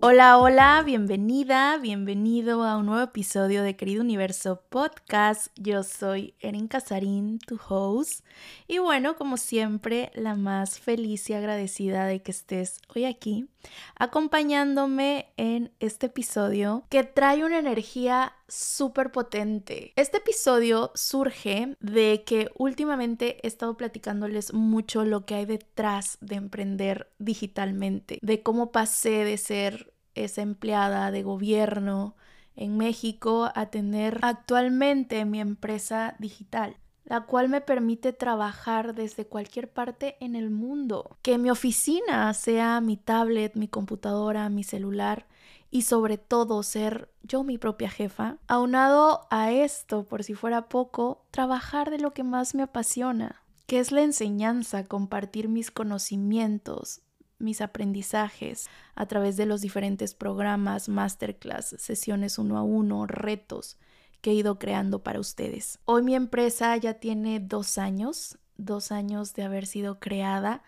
Hola, hola, bienvenida, bienvenido a un nuevo episodio de Querido Universo Podcast. Yo soy Erin Casarín, tu host. Y bueno, como siempre, la más feliz y agradecida de que estés hoy aquí, acompañándome en este episodio que trae una energía súper potente. Este episodio surge de que últimamente he estado platicándoles mucho lo que hay detrás de emprender digitalmente, de cómo pasé de ser esa empleada de gobierno en México a tener actualmente mi empresa digital la cual me permite trabajar desde cualquier parte en el mundo. Que mi oficina sea mi tablet, mi computadora, mi celular y sobre todo ser yo mi propia jefa. Aunado a esto, por si fuera poco, trabajar de lo que más me apasiona, que es la enseñanza, compartir mis conocimientos, mis aprendizajes a través de los diferentes programas, masterclass, sesiones uno a uno, retos que he ido creando para ustedes. Hoy mi empresa ya tiene dos años, dos años de haber sido creada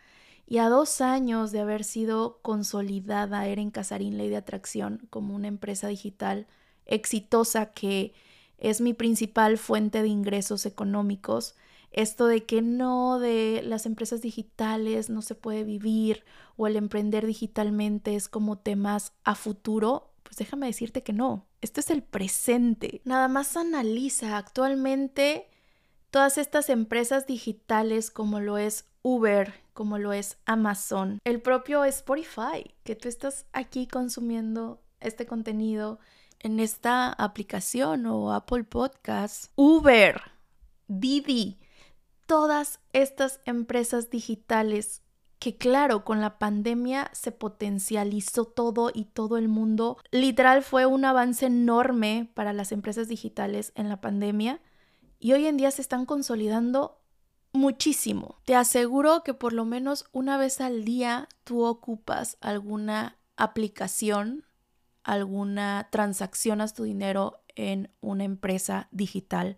y a dos años de haber sido consolidada Eren Casarín Ley de Atracción como una empresa digital exitosa que es mi principal fuente de ingresos económicos. Esto de que no de las empresas digitales no se puede vivir o el emprender digitalmente es como temas a futuro, pues déjame decirte que no, esto es el presente. Nada más analiza actualmente todas estas empresas digitales como lo es Uber, como lo es Amazon, el propio Spotify, que tú estás aquí consumiendo este contenido en esta aplicación o Apple Podcast, Uber, Didi, todas estas empresas digitales que claro, con la pandemia se potencializó todo y todo el mundo. Literal fue un avance enorme para las empresas digitales en la pandemia y hoy en día se están consolidando muchísimo. Te aseguro que por lo menos una vez al día tú ocupas alguna aplicación, alguna transacción a tu dinero en una empresa digital.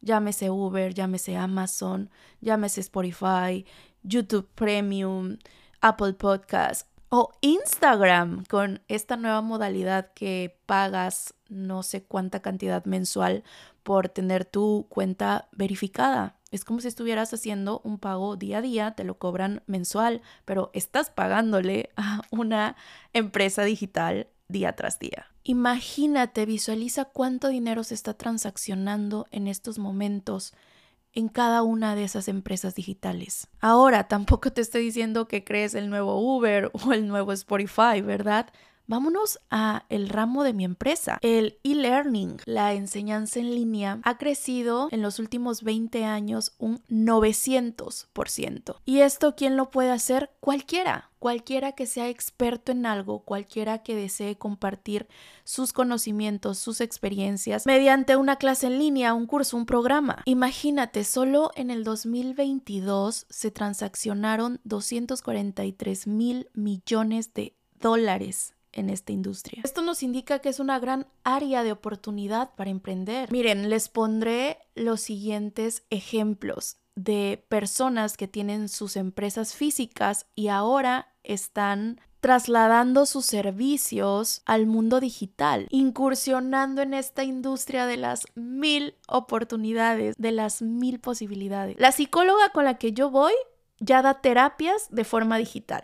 Llámese Uber, llámese Amazon, llámese Spotify, YouTube Premium, Apple Podcast o Instagram con esta nueva modalidad que pagas no sé cuánta cantidad mensual por tener tu cuenta verificada. Es como si estuvieras haciendo un pago día a día, te lo cobran mensual, pero estás pagándole a una empresa digital día tras día. Imagínate, visualiza cuánto dinero se está transaccionando en estos momentos en cada una de esas empresas digitales. Ahora, tampoco te estoy diciendo que crees el nuevo Uber o el nuevo Spotify, ¿verdad? Vámonos a el ramo de mi empresa. El e-learning, la enseñanza en línea, ha crecido en los últimos 20 años un 900%. ¿Y esto quién lo puede hacer? Cualquiera. Cualquiera que sea experto en algo, cualquiera que desee compartir sus conocimientos, sus experiencias mediante una clase en línea, un curso, un programa. Imagínate, solo en el 2022 se transaccionaron 243 mil millones de dólares en esta industria. Esto nos indica que es una gran área de oportunidad para emprender. Miren, les pondré los siguientes ejemplos de personas que tienen sus empresas físicas y ahora están trasladando sus servicios al mundo digital, incursionando en esta industria de las mil oportunidades, de las mil posibilidades. La psicóloga con la que yo voy ya da terapias de forma digital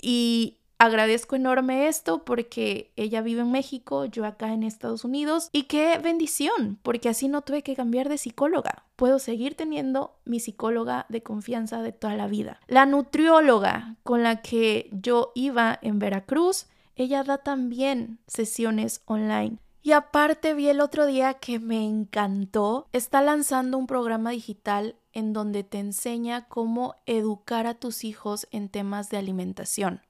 y Agradezco enorme esto porque ella vive en México, yo acá en Estados Unidos y qué bendición, porque así no tuve que cambiar de psicóloga. Puedo seguir teniendo mi psicóloga de confianza de toda la vida. La nutrióloga con la que yo iba en Veracruz, ella da también sesiones online. Y aparte vi el otro día que me encantó, está lanzando un programa digital en donde te enseña cómo educar a tus hijos en temas de alimentación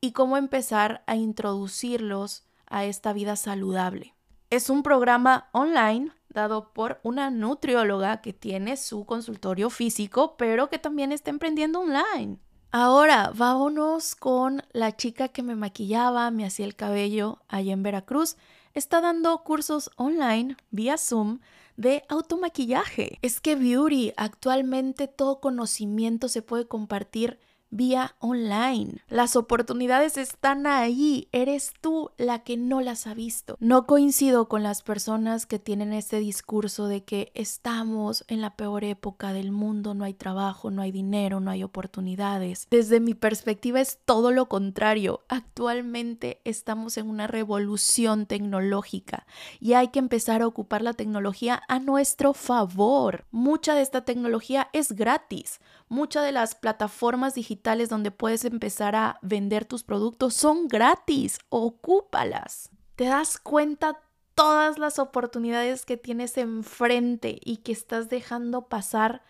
y cómo empezar a introducirlos a esta vida saludable. Es un programa online dado por una nutrióloga que tiene su consultorio físico, pero que también está emprendiendo online. Ahora, vámonos con la chica que me maquillaba, me hacía el cabello allá en Veracruz. Está dando cursos online vía Zoom de automaquillaje. Es que beauty, actualmente todo conocimiento se puede compartir vía online. Las oportunidades están ahí, eres tú la que no las ha visto. No coincido con las personas que tienen este discurso de que estamos en la peor época del mundo, no hay trabajo, no hay dinero, no hay oportunidades. Desde mi perspectiva es todo lo contrario. Actualmente estamos en una revolución tecnológica y hay que empezar a ocupar la tecnología a nuestro favor. Mucha de esta tecnología es gratis. Muchas de las plataformas digitales donde puedes empezar a vender tus productos son gratis. Ocúpalas. Te das cuenta todas las oportunidades que tienes enfrente y que estás dejando pasar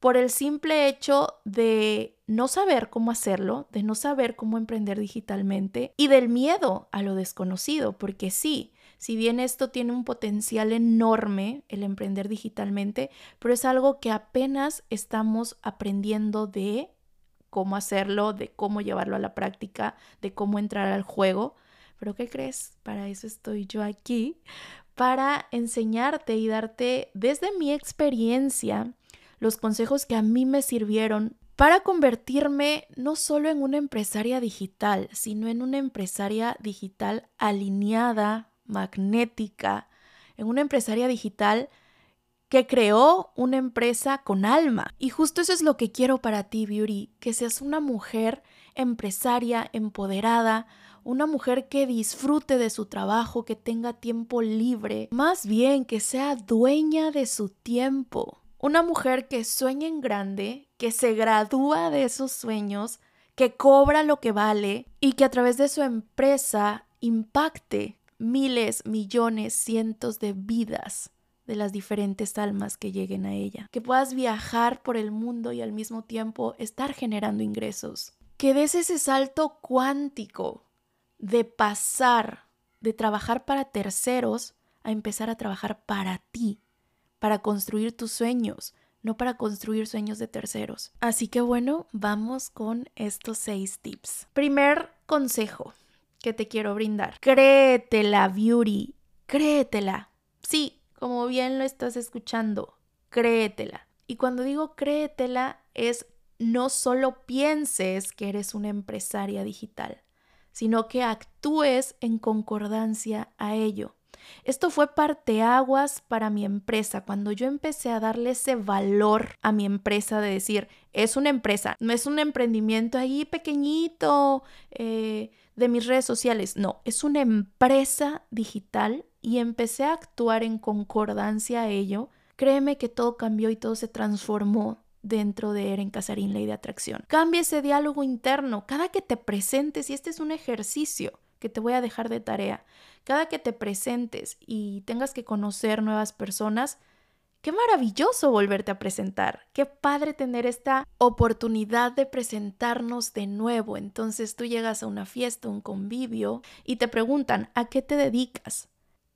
por el simple hecho de no saber cómo hacerlo, de no saber cómo emprender digitalmente y del miedo a lo desconocido, porque sí, si bien esto tiene un potencial enorme, el emprender digitalmente, pero es algo que apenas estamos aprendiendo de cómo hacerlo, de cómo llevarlo a la práctica, de cómo entrar al juego. Pero ¿qué crees? Para eso estoy yo aquí, para enseñarte y darte desde mi experiencia los consejos que a mí me sirvieron para convertirme no solo en una empresaria digital, sino en una empresaria digital alineada, magnética, en una empresaria digital que creó una empresa con alma. Y justo eso es lo que quiero para ti, Beauty, que seas una mujer empresaria, empoderada, una mujer que disfrute de su trabajo, que tenga tiempo libre, más bien que sea dueña de su tiempo. Una mujer que sueña en grande, que se gradúa de esos sueños, que cobra lo que vale y que a través de su empresa impacte miles, millones, cientos de vidas de las diferentes almas que lleguen a ella. Que puedas viajar por el mundo y al mismo tiempo estar generando ingresos. Que des ese salto cuántico de pasar de trabajar para terceros a empezar a trabajar para ti, para construir tus sueños, no para construir sueños de terceros. Así que bueno, vamos con estos seis tips. Primer consejo, que te quiero brindar. Créetela, Beauty, créetela. Sí, como bien lo estás escuchando, créetela. Y cuando digo créetela es no solo pienses que eres una empresaria digital, sino que actúes en concordancia a ello. Esto fue parteaguas para mi empresa, cuando yo empecé a darle ese valor a mi empresa de decir, es una empresa, no es un emprendimiento ahí pequeñito, eh, de mis redes sociales. No, es una empresa digital y empecé a actuar en concordancia a ello. Créeme que todo cambió y todo se transformó dentro de Eren Casarín Ley de Atracción. Cambia ese diálogo interno. Cada que te presentes, y este es un ejercicio que te voy a dejar de tarea, cada que te presentes y tengas que conocer nuevas personas, Qué maravilloso volverte a presentar. Qué padre tener esta oportunidad de presentarnos de nuevo. Entonces tú llegas a una fiesta, un convivio y te preguntan, ¿a qué te dedicas?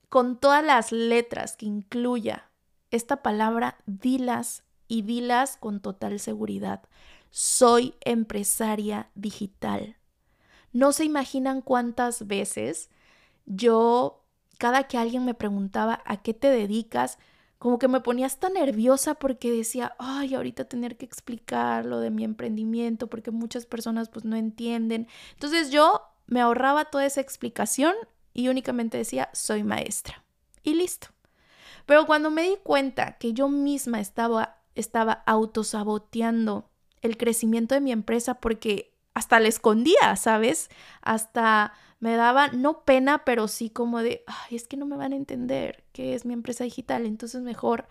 Con todas las letras que incluya esta palabra, dilas y dilas con total seguridad. Soy empresaria digital. No se imaginan cuántas veces yo, cada que alguien me preguntaba, ¿a qué te dedicas? Como que me ponía hasta nerviosa porque decía, ay, ahorita tener que explicar lo de mi emprendimiento porque muchas personas pues no entienden. Entonces yo me ahorraba toda esa explicación y únicamente decía, soy maestra. Y listo. Pero cuando me di cuenta que yo misma estaba, estaba autosaboteando el crecimiento de mi empresa porque hasta la escondía, ¿sabes? Hasta me daba no pena, pero sí como de, ay, es que no me van a entender que es mi empresa digital, entonces mejor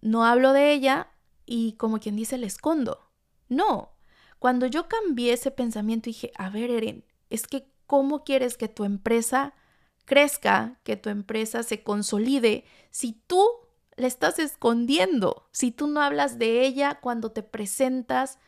no hablo de ella y como quien dice, le escondo. No, cuando yo cambié ese pensamiento dije, a ver, Eren, es que ¿cómo quieres que tu empresa crezca, que tu empresa se consolide si tú le estás escondiendo, si tú no hablas de ella cuando te presentas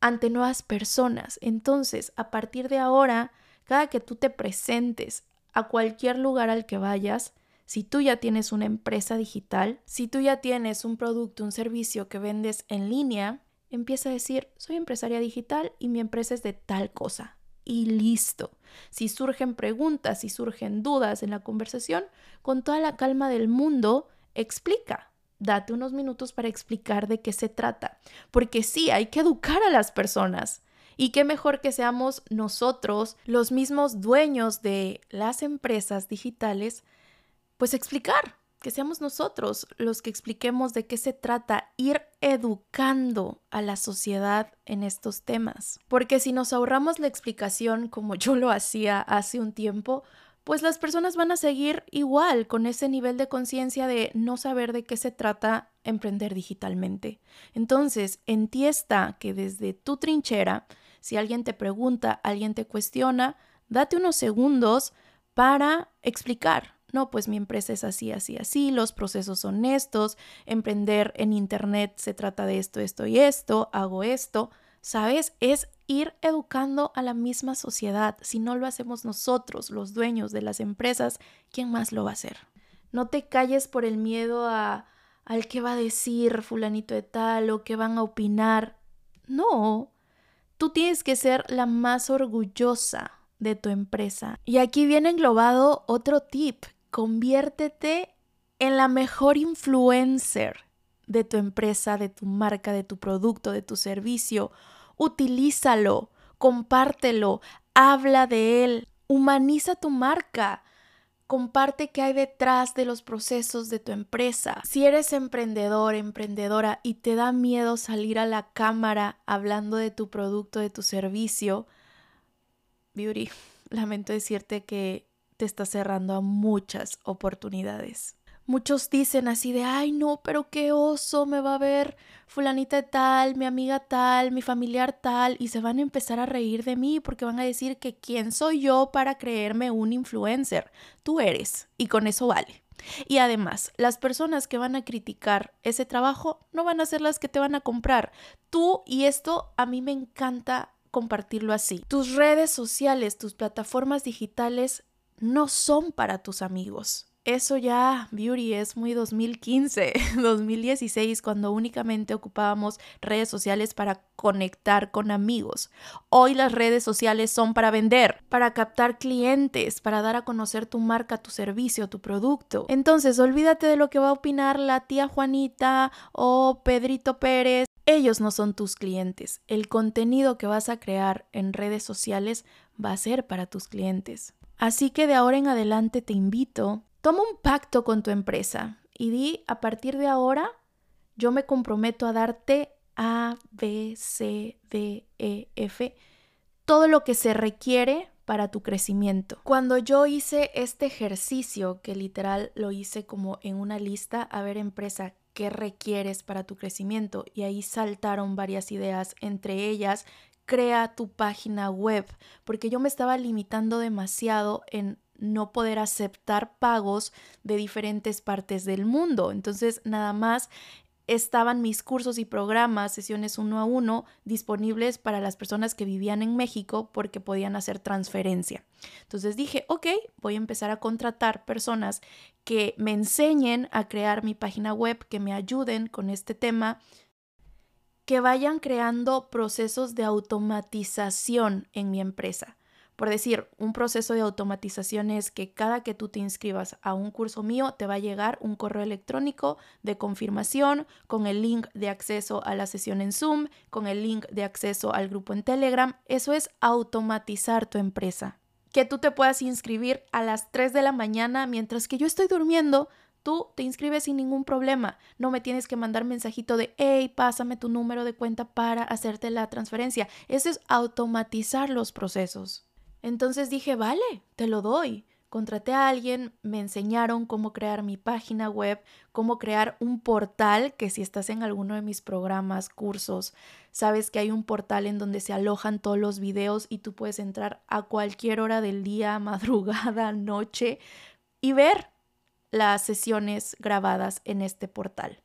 ante nuevas personas? Entonces, a partir de ahora, cada que tú te presentes a cualquier lugar al que vayas, si tú ya tienes una empresa digital, si tú ya tienes un producto, un servicio que vendes en línea, empieza a decir, soy empresaria digital y mi empresa es de tal cosa. Y listo. Si surgen preguntas, si surgen dudas en la conversación, con toda la calma del mundo, explica. Date unos minutos para explicar de qué se trata. Porque sí, hay que educar a las personas. Y qué mejor que seamos nosotros, los mismos dueños de las empresas digitales, pues explicar, que seamos nosotros los que expliquemos de qué se trata, ir educando a la sociedad en estos temas. Porque si nos ahorramos la explicación como yo lo hacía hace un tiempo, pues las personas van a seguir igual con ese nivel de conciencia de no saber de qué se trata emprender digitalmente. Entonces, en ti está que desde tu trinchera, si alguien te pregunta, alguien te cuestiona, date unos segundos para explicar. No, pues mi empresa es así, así, así, los procesos son estos, emprender en Internet se trata de esto, esto y esto, hago esto. ¿Sabes? Es ir educando a la misma sociedad. Si no lo hacemos nosotros, los dueños de las empresas, ¿quién más lo va a hacer? No te calles por el miedo a al que va a decir fulanito de tal o qué van a opinar. No, tú tienes que ser la más orgullosa de tu empresa. Y aquí viene englobado otro tip. Conviértete en la mejor influencer de tu empresa, de tu marca, de tu producto, de tu servicio utilízalo, compártelo, habla de él, humaniza tu marca. Comparte qué hay detrás de los procesos de tu empresa. Si eres emprendedor, emprendedora y te da miedo salir a la cámara hablando de tu producto, de tu servicio, Beauty, lamento decirte que te está cerrando a muchas oportunidades. Muchos dicen así de, ay no, pero qué oso me va a ver fulanita tal, mi amiga tal, mi familiar tal, y se van a empezar a reír de mí porque van a decir que quién soy yo para creerme un influencer. Tú eres, y con eso vale. Y además, las personas que van a criticar ese trabajo no van a ser las que te van a comprar. Tú, y esto a mí me encanta compartirlo así. Tus redes sociales, tus plataformas digitales no son para tus amigos eso ya, Beauty, es muy 2015, 2016, cuando únicamente ocupábamos redes sociales para conectar con amigos. Hoy las redes sociales son para vender, para captar clientes, para dar a conocer tu marca, tu servicio, tu producto. Entonces, olvídate de lo que va a opinar la tía Juanita o Pedrito Pérez. Ellos no son tus clientes. El contenido que vas a crear en redes sociales va a ser para tus clientes. Así que de ahora en adelante te invito Toma un pacto con tu empresa y di, a partir de ahora, yo me comprometo a darte A, B, C, D, E, F, todo lo que se requiere para tu crecimiento. Cuando yo hice este ejercicio, que literal lo hice como en una lista, a ver empresa, ¿qué requieres para tu crecimiento? Y ahí saltaron varias ideas, entre ellas crea tu página web, porque yo me estaba limitando demasiado en no poder aceptar pagos de diferentes partes del mundo. Entonces, nada más estaban mis cursos y programas, sesiones uno a uno, disponibles para las personas que vivían en México porque podían hacer transferencia. Entonces dije, ok, voy a empezar a contratar personas que me enseñen a crear mi página web, que me ayuden con este tema, que vayan creando procesos de automatización en mi empresa. Por decir, un proceso de automatización es que cada que tú te inscribas a un curso mío te va a llegar un correo electrónico de confirmación con el link de acceso a la sesión en Zoom, con el link de acceso al grupo en Telegram. Eso es automatizar tu empresa. Que tú te puedas inscribir a las 3 de la mañana mientras que yo estoy durmiendo. Tú te inscribes sin ningún problema. No me tienes que mandar mensajito de, hey, pásame tu número de cuenta para hacerte la transferencia. Eso es automatizar los procesos. Entonces dije, vale, te lo doy. Contraté a alguien, me enseñaron cómo crear mi página web, cómo crear un portal, que si estás en alguno de mis programas, cursos, sabes que hay un portal en donde se alojan todos los videos y tú puedes entrar a cualquier hora del día, madrugada, noche y ver las sesiones grabadas en este portal.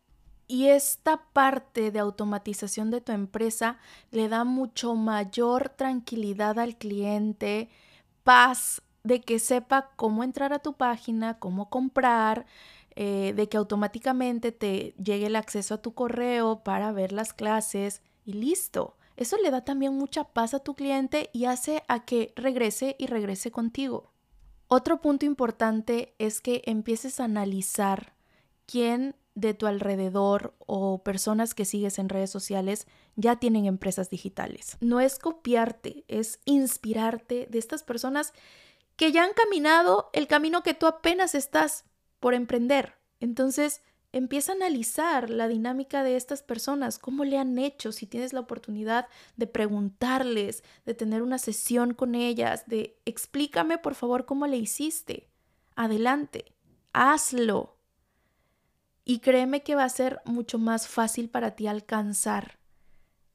Y esta parte de automatización de tu empresa le da mucho mayor tranquilidad al cliente, paz de que sepa cómo entrar a tu página, cómo comprar, eh, de que automáticamente te llegue el acceso a tu correo para ver las clases y listo. Eso le da también mucha paz a tu cliente y hace a que regrese y regrese contigo. Otro punto importante es que empieces a analizar quién de tu alrededor o personas que sigues en redes sociales ya tienen empresas digitales. No es copiarte, es inspirarte de estas personas que ya han caminado el camino que tú apenas estás por emprender. Entonces, empieza a analizar la dinámica de estas personas, cómo le han hecho, si tienes la oportunidad de preguntarles, de tener una sesión con ellas, de explícame por favor cómo le hiciste. Adelante, hazlo. Y créeme que va a ser mucho más fácil para ti alcanzar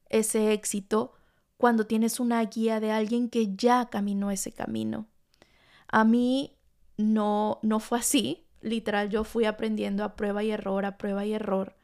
ese éxito cuando tienes una guía de alguien que ya caminó ese camino. A mí no, no fue así. Literal, yo fui aprendiendo a prueba y error, a prueba y error,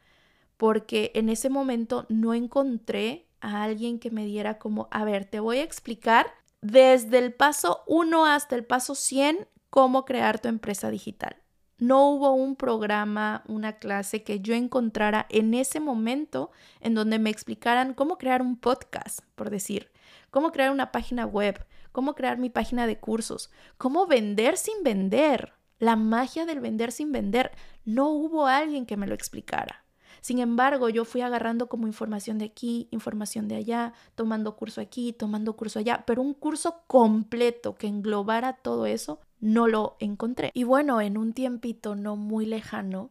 porque en ese momento no encontré a alguien que me diera como, a ver, te voy a explicar desde el paso 1 hasta el paso 100 cómo crear tu empresa digital. No hubo un programa, una clase que yo encontrara en ese momento en donde me explicaran cómo crear un podcast, por decir, cómo crear una página web, cómo crear mi página de cursos, cómo vender sin vender, la magia del vender sin vender. No hubo alguien que me lo explicara. Sin embargo, yo fui agarrando como información de aquí, información de allá, tomando curso aquí, tomando curso allá, pero un curso completo que englobara todo eso, no lo encontré. Y bueno, en un tiempito no muy lejano,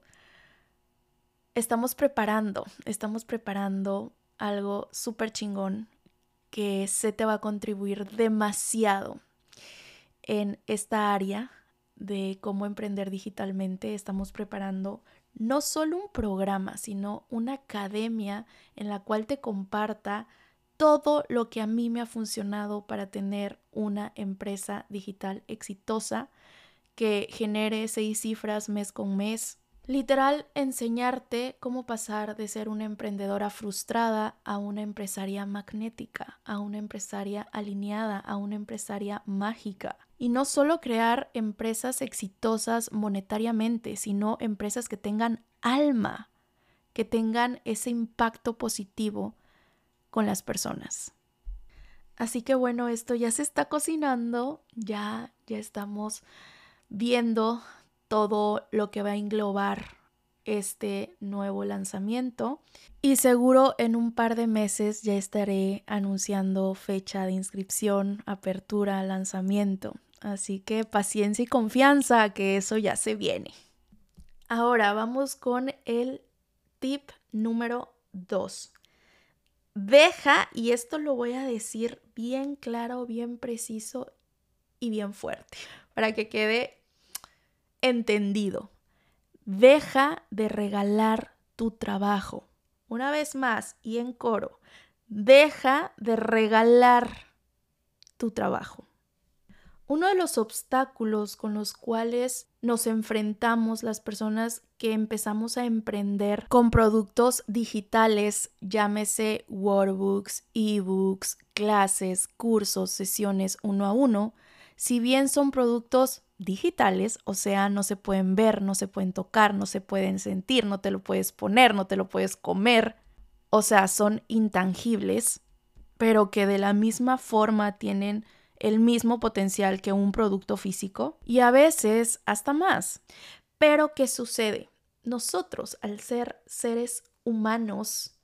estamos preparando, estamos preparando algo súper chingón que se te va a contribuir demasiado en esta área de cómo emprender digitalmente. Estamos preparando no solo un programa, sino una academia en la cual te comparta todo lo que a mí me ha funcionado para tener una empresa digital exitosa que genere seis cifras mes con mes Literal, enseñarte cómo pasar de ser una emprendedora frustrada a una empresaria magnética, a una empresaria alineada, a una empresaria mágica. Y no solo crear empresas exitosas monetariamente, sino empresas que tengan alma, que tengan ese impacto positivo con las personas. Así que bueno, esto ya se está cocinando, ya ya estamos viendo todo lo que va a englobar este nuevo lanzamiento y seguro en un par de meses ya estaré anunciando fecha de inscripción, apertura, lanzamiento. Así que paciencia y confianza que eso ya se viene. Ahora vamos con el tip número 2. Deja, y esto lo voy a decir bien claro, bien preciso y bien fuerte, para que quede entendido. Deja de regalar tu trabajo. Una vez más y en coro, deja de regalar tu trabajo. Uno de los obstáculos con los cuales nos enfrentamos las personas que empezamos a emprender con productos digitales, llámese workbooks, ebooks, clases, cursos, sesiones uno a uno, si bien son productos digitales, o sea, no se pueden ver, no se pueden tocar, no se pueden sentir, no te lo puedes poner, no te lo puedes comer, o sea, son intangibles, pero que de la misma forma tienen el mismo potencial que un producto físico y a veces hasta más. Pero ¿qué sucede? Nosotros, al ser seres humanos,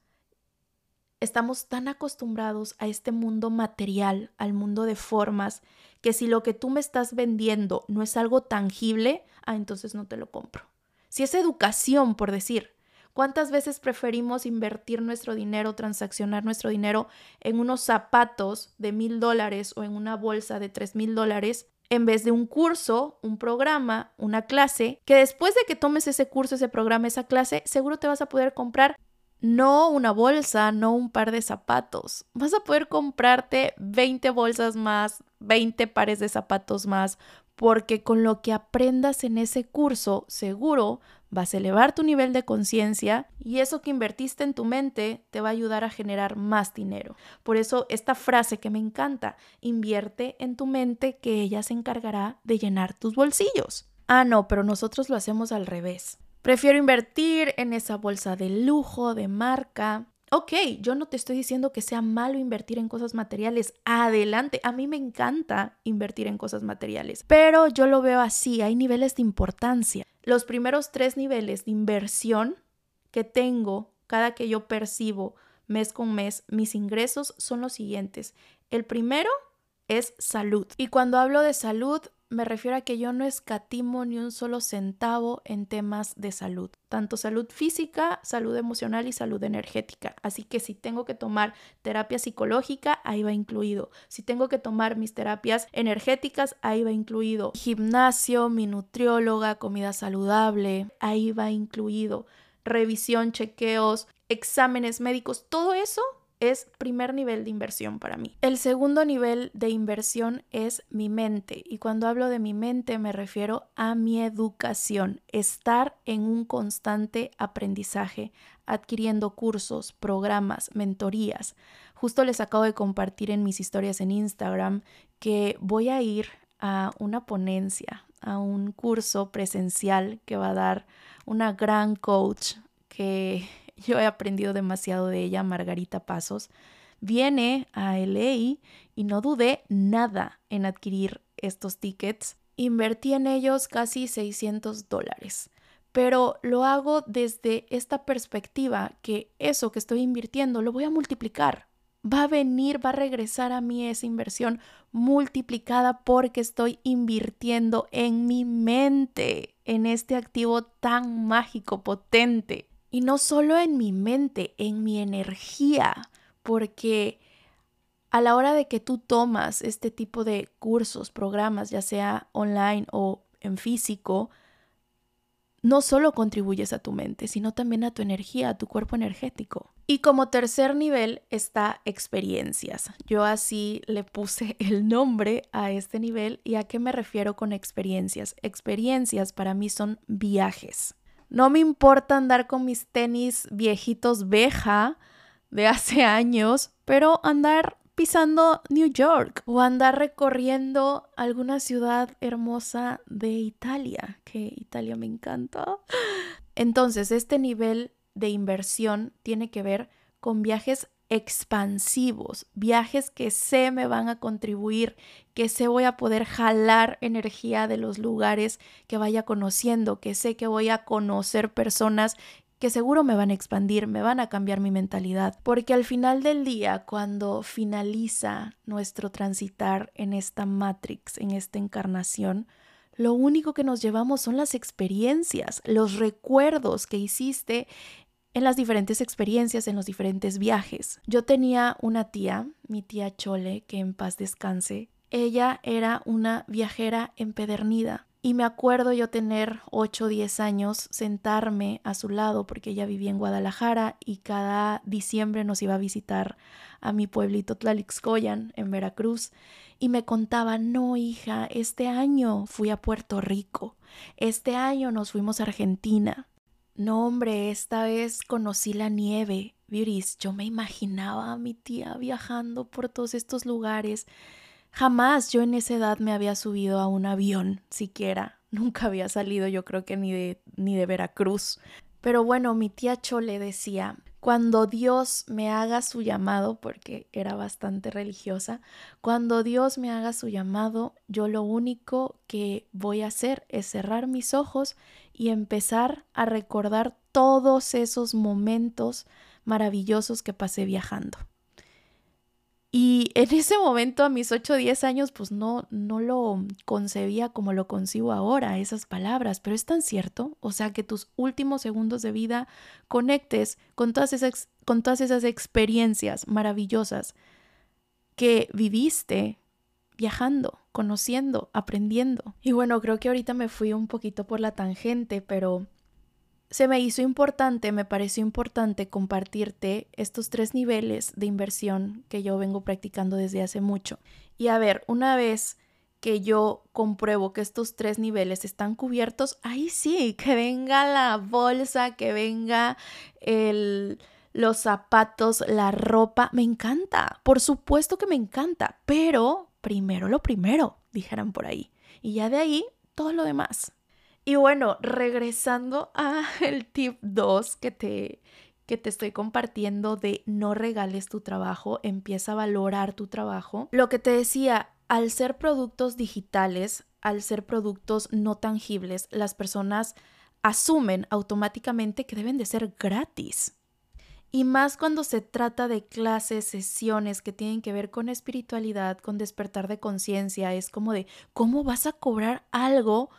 estamos tan acostumbrados a este mundo material, al mundo de formas, que si lo que tú me estás vendiendo no es algo tangible, ah, entonces no te lo compro. Si es educación, por decir, ¿cuántas veces preferimos invertir nuestro dinero, transaccionar nuestro dinero en unos zapatos de mil dólares o en una bolsa de tres mil dólares en vez de un curso, un programa, una clase, que después de que tomes ese curso, ese programa, esa clase, seguro te vas a poder comprar no una bolsa, no un par de zapatos. Vas a poder comprarte 20 bolsas más, 20 pares de zapatos más, porque con lo que aprendas en ese curso, seguro vas a elevar tu nivel de conciencia y eso que invertiste en tu mente te va a ayudar a generar más dinero. Por eso esta frase que me encanta, invierte en tu mente que ella se encargará de llenar tus bolsillos. Ah, no, pero nosotros lo hacemos al revés. Prefiero invertir en esa bolsa de lujo, de marca. Ok, yo no te estoy diciendo que sea malo invertir en cosas materiales. Adelante, a mí me encanta invertir en cosas materiales, pero yo lo veo así, hay niveles de importancia. Los primeros tres niveles de inversión que tengo, cada que yo percibo mes con mes, mis ingresos son los siguientes. El primero es salud. Y cuando hablo de salud, me refiero a que yo no escatimo ni un solo centavo en temas de salud, tanto salud física, salud emocional y salud energética. Así que si tengo que tomar terapia psicológica, ahí va incluido. Si tengo que tomar mis terapias energéticas, ahí va incluido. Gimnasio, mi nutrióloga, comida saludable, ahí va incluido. Revisión, chequeos, exámenes médicos, todo eso es primer nivel de inversión para mí. El segundo nivel de inversión es mi mente y cuando hablo de mi mente me refiero a mi educación, estar en un constante aprendizaje, adquiriendo cursos, programas, mentorías. Justo les acabo de compartir en mis historias en Instagram que voy a ir a una ponencia, a un curso presencial que va a dar una gran coach que yo he aprendido demasiado de ella, Margarita Pasos. Viene a LA y no dudé nada en adquirir estos tickets. Invertí en ellos casi 600 dólares. Pero lo hago desde esta perspectiva que eso que estoy invirtiendo lo voy a multiplicar. Va a venir, va a regresar a mí esa inversión multiplicada porque estoy invirtiendo en mi mente, en este activo tan mágico, potente. Y no solo en mi mente, en mi energía, porque a la hora de que tú tomas este tipo de cursos, programas, ya sea online o en físico, no solo contribuyes a tu mente, sino también a tu energía, a tu cuerpo energético. Y como tercer nivel está experiencias. Yo así le puse el nombre a este nivel y a qué me refiero con experiencias. Experiencias para mí son viajes. No me importa andar con mis tenis viejitos veja de hace años, pero andar pisando New York o andar recorriendo alguna ciudad hermosa de Italia, que Italia me encanta. Entonces, este nivel de inversión tiene que ver con viajes expansivos, viajes que sé me van a contribuir, que sé voy a poder jalar energía de los lugares que vaya conociendo, que sé que voy a conocer personas que seguro me van a expandir, me van a cambiar mi mentalidad, porque al final del día, cuando finaliza nuestro transitar en esta matrix, en esta encarnación, lo único que nos llevamos son las experiencias, los recuerdos que hiciste en las diferentes experiencias, en los diferentes viajes. Yo tenía una tía, mi tía Chole, que en paz descanse. Ella era una viajera empedernida. Y me acuerdo yo tener 8 o 10 años, sentarme a su lado porque ella vivía en Guadalajara y cada diciembre nos iba a visitar a mi pueblito Tlalixcoyan en Veracruz y me contaba, no hija, este año fui a Puerto Rico, este año nos fuimos a Argentina, no, hombre, esta vez conocí la nieve. Beauties, yo me imaginaba a mi tía viajando por todos estos lugares. Jamás yo en esa edad me había subido a un avión, siquiera. Nunca había salido, yo creo que ni de, ni de Veracruz. Pero bueno, mi tía Chole decía, cuando Dios me haga su llamado, porque era bastante religiosa, cuando Dios me haga su llamado, yo lo único que voy a hacer es cerrar mis ojos y empezar a recordar todos esos momentos maravillosos que pasé viajando. Y en ese momento, a mis 8 o 10 años, pues no, no lo concebía como lo concibo ahora, esas palabras, pero es tan cierto, o sea, que tus últimos segundos de vida conectes con todas esas, con todas esas experiencias maravillosas que viviste viajando, conociendo, aprendiendo. Y bueno, creo que ahorita me fui un poquito por la tangente, pero se me hizo importante, me pareció importante compartirte estos tres niveles de inversión que yo vengo practicando desde hace mucho. Y a ver, una vez que yo compruebo que estos tres niveles están cubiertos, ahí sí, que venga la bolsa, que venga los zapatos, la ropa, me encanta, por supuesto que me encanta, pero primero lo primero, dijeran por ahí. Y ya de ahí, todo lo demás. Y bueno, regresando a el tip 2 que te, que te estoy compartiendo de no regales tu trabajo, empieza a valorar tu trabajo. Lo que te decía, al ser productos digitales, al ser productos no tangibles, las personas asumen automáticamente que deben de ser gratis. Y más cuando se trata de clases, sesiones que tienen que ver con espiritualidad, con despertar de conciencia, es como de, ¿cómo vas a cobrar algo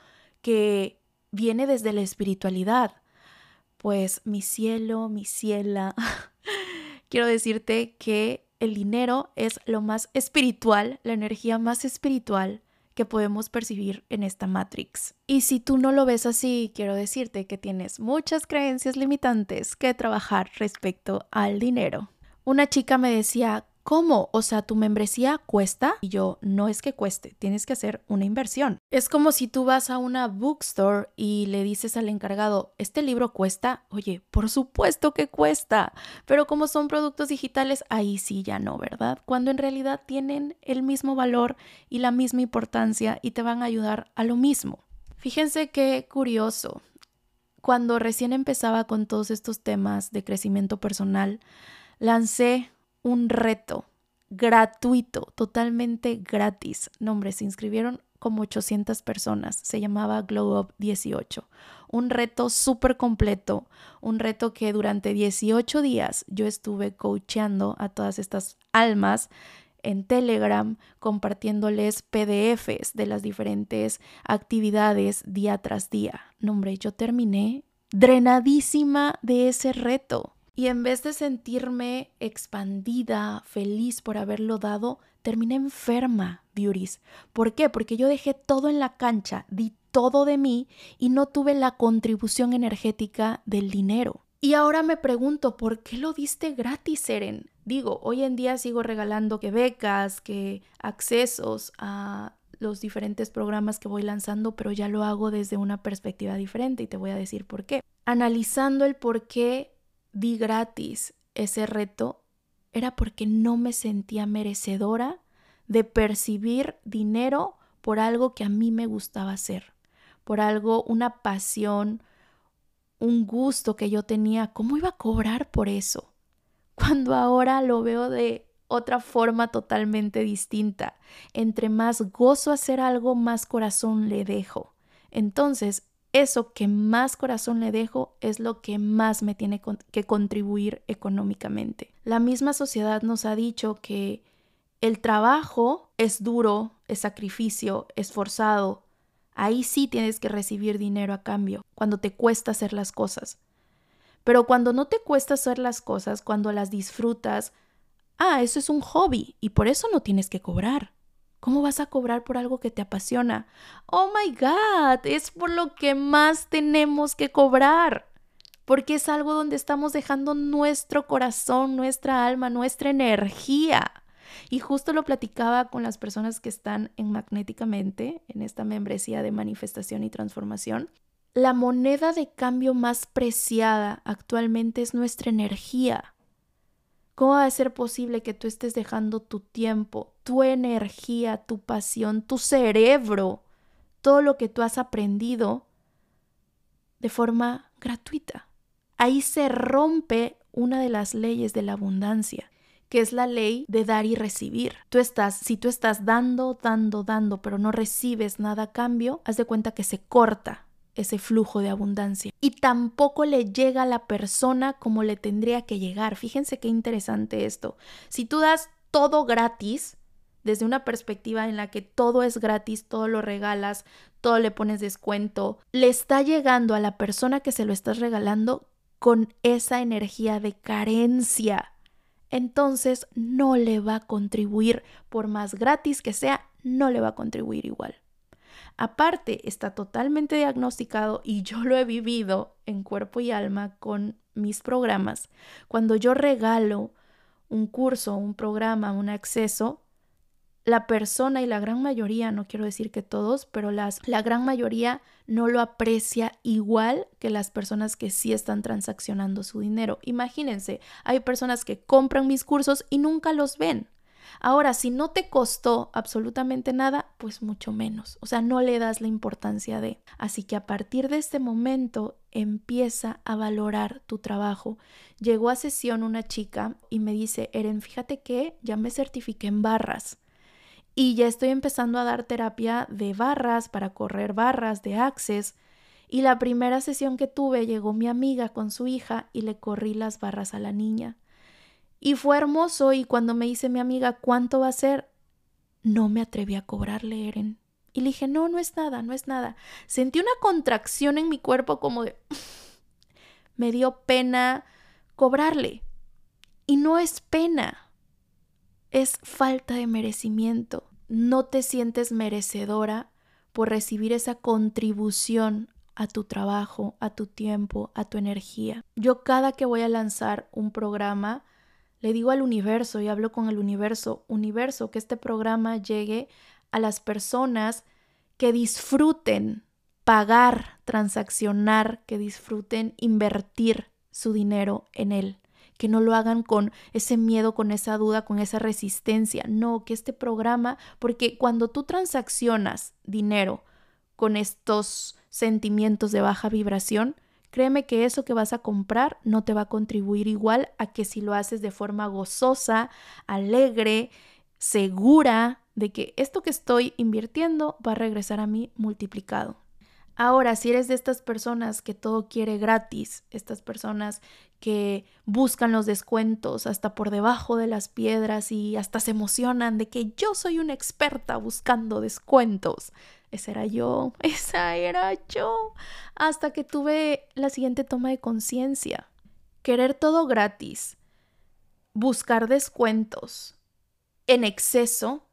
que viene desde la espiritualidad? Pues mi cielo, mi ciela, quiero decirte que el dinero es lo más espiritual, la energía más espiritual que podemos percibir en esta Matrix. Y si tú no lo ves así, quiero decirte que tienes muchas creencias limitantes que trabajar respecto al dinero. Una chica me decía, ¿Cómo? O sea, tu membresía cuesta y yo no es que cueste, tienes que hacer una inversión. Es como si tú vas a una bookstore y le dices al encargado, ¿este libro cuesta? Oye, por supuesto que cuesta, pero como son productos digitales, ahí sí ya no, ¿verdad? Cuando en realidad tienen el mismo valor y la misma importancia y te van a ayudar a lo mismo. Fíjense qué curioso. Cuando recién empezaba con todos estos temas de crecimiento personal, lancé un reto gratuito, totalmente gratis. Nombre, se inscribieron como 800 personas. Se llamaba Glow Up 18. Un reto súper completo, un reto que durante 18 días yo estuve coacheando a todas estas almas en Telegram, compartiéndoles PDFs de las diferentes actividades día tras día. Nombre, yo terminé drenadísima de ese reto. Y en vez de sentirme expandida, feliz por haberlo dado, terminé enferma, Beauties. ¿Por qué? Porque yo dejé todo en la cancha, di todo de mí y no tuve la contribución energética del dinero. Y ahora me pregunto, ¿por qué lo diste gratis, Eren? Digo, hoy en día sigo regalando que becas, que accesos a los diferentes programas que voy lanzando, pero ya lo hago desde una perspectiva diferente y te voy a decir por qué. Analizando el por qué di gratis ese reto era porque no me sentía merecedora de percibir dinero por algo que a mí me gustaba hacer, por algo, una pasión, un gusto que yo tenía. ¿Cómo iba a cobrar por eso? Cuando ahora lo veo de otra forma totalmente distinta. Entre más gozo hacer algo, más corazón le dejo. Entonces, eso que más corazón le dejo es lo que más me tiene que contribuir económicamente. La misma sociedad nos ha dicho que el trabajo es duro, es sacrificio, es forzado. Ahí sí tienes que recibir dinero a cambio, cuando te cuesta hacer las cosas. Pero cuando no te cuesta hacer las cosas, cuando las disfrutas, ah, eso es un hobby y por eso no tienes que cobrar. ¿Cómo vas a cobrar por algo que te apasiona? Oh my God, es por lo que más tenemos que cobrar. Porque es algo donde estamos dejando nuestro corazón, nuestra alma, nuestra energía. Y justo lo platicaba con las personas que están en Magnéticamente, en esta membresía de manifestación y transformación. La moneda de cambio más preciada actualmente es nuestra energía. ¿Cómo va a ser posible que tú estés dejando tu tiempo, tu energía, tu pasión, tu cerebro, todo lo que tú has aprendido de forma gratuita? Ahí se rompe una de las leyes de la abundancia, que es la ley de dar y recibir. Tú estás, si tú estás dando, dando, dando, pero no recibes nada a cambio, haz de cuenta que se corta ese flujo de abundancia y tampoco le llega a la persona como le tendría que llegar. Fíjense qué interesante esto. Si tú das todo gratis, desde una perspectiva en la que todo es gratis, todo lo regalas, todo le pones descuento, le está llegando a la persona que se lo estás regalando con esa energía de carencia. Entonces no le va a contribuir, por más gratis que sea, no le va a contribuir igual. Aparte, está totalmente diagnosticado y yo lo he vivido en cuerpo y alma con mis programas. Cuando yo regalo un curso, un programa, un acceso, la persona y la gran mayoría, no quiero decir que todos, pero las, la gran mayoría no lo aprecia igual que las personas que sí están transaccionando su dinero. Imagínense, hay personas que compran mis cursos y nunca los ven. Ahora, si no te costó absolutamente nada, pues mucho menos. O sea, no le das la importancia de. Así que a partir de este momento empieza a valorar tu trabajo. Llegó a sesión una chica y me dice, Eren, fíjate que ya me certifiqué en barras. Y ya estoy empezando a dar terapia de barras para correr barras de access. Y la primera sesión que tuve llegó mi amiga con su hija y le corrí las barras a la niña. Y fue hermoso y cuando me dice mi amiga cuánto va a ser, no me atreví a cobrarle, Eren. Y le dije, no, no es nada, no es nada. Sentí una contracción en mi cuerpo como de... me dio pena cobrarle. Y no es pena, es falta de merecimiento. No te sientes merecedora por recibir esa contribución a tu trabajo, a tu tiempo, a tu energía. Yo cada que voy a lanzar un programa, le digo al universo y hablo con el universo, universo, que este programa llegue a las personas que disfruten pagar, transaccionar, que disfruten invertir su dinero en él que no lo hagan con ese miedo, con esa duda, con esa resistencia. No, que este programa, porque cuando tú transaccionas dinero con estos sentimientos de baja vibración, créeme que eso que vas a comprar no te va a contribuir igual a que si lo haces de forma gozosa, alegre, segura de que esto que estoy invirtiendo va a regresar a mí multiplicado. Ahora, si eres de estas personas que todo quiere gratis, estas personas que buscan los descuentos hasta por debajo de las piedras y hasta se emocionan de que yo soy una experta buscando descuentos. Esa era yo, esa era yo, hasta que tuve la siguiente toma de conciencia. Querer todo gratis, buscar descuentos en exceso,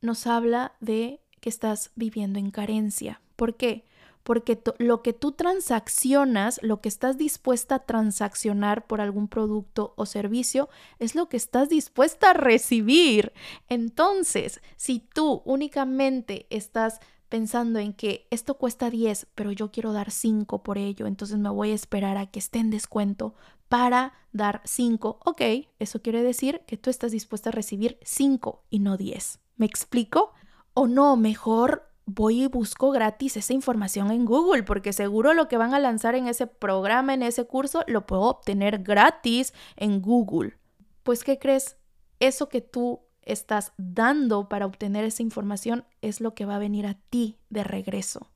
nos habla de que estás viviendo en carencia. ¿Por qué? Porque lo que tú transaccionas, lo que estás dispuesta a transaccionar por algún producto o servicio, es lo que estás dispuesta a recibir. Entonces, si tú únicamente estás pensando en que esto cuesta 10, pero yo quiero dar 5 por ello, entonces me voy a esperar a que esté en descuento para dar 5. Ok, eso quiere decir que tú estás dispuesta a recibir 5 y no 10. ¿Me explico? O no, mejor voy y busco gratis esa información en Google, porque seguro lo que van a lanzar en ese programa, en ese curso, lo puedo obtener gratis en Google. Pues, ¿qué crees? Eso que tú estás dando para obtener esa información es lo que va a venir a ti de regreso.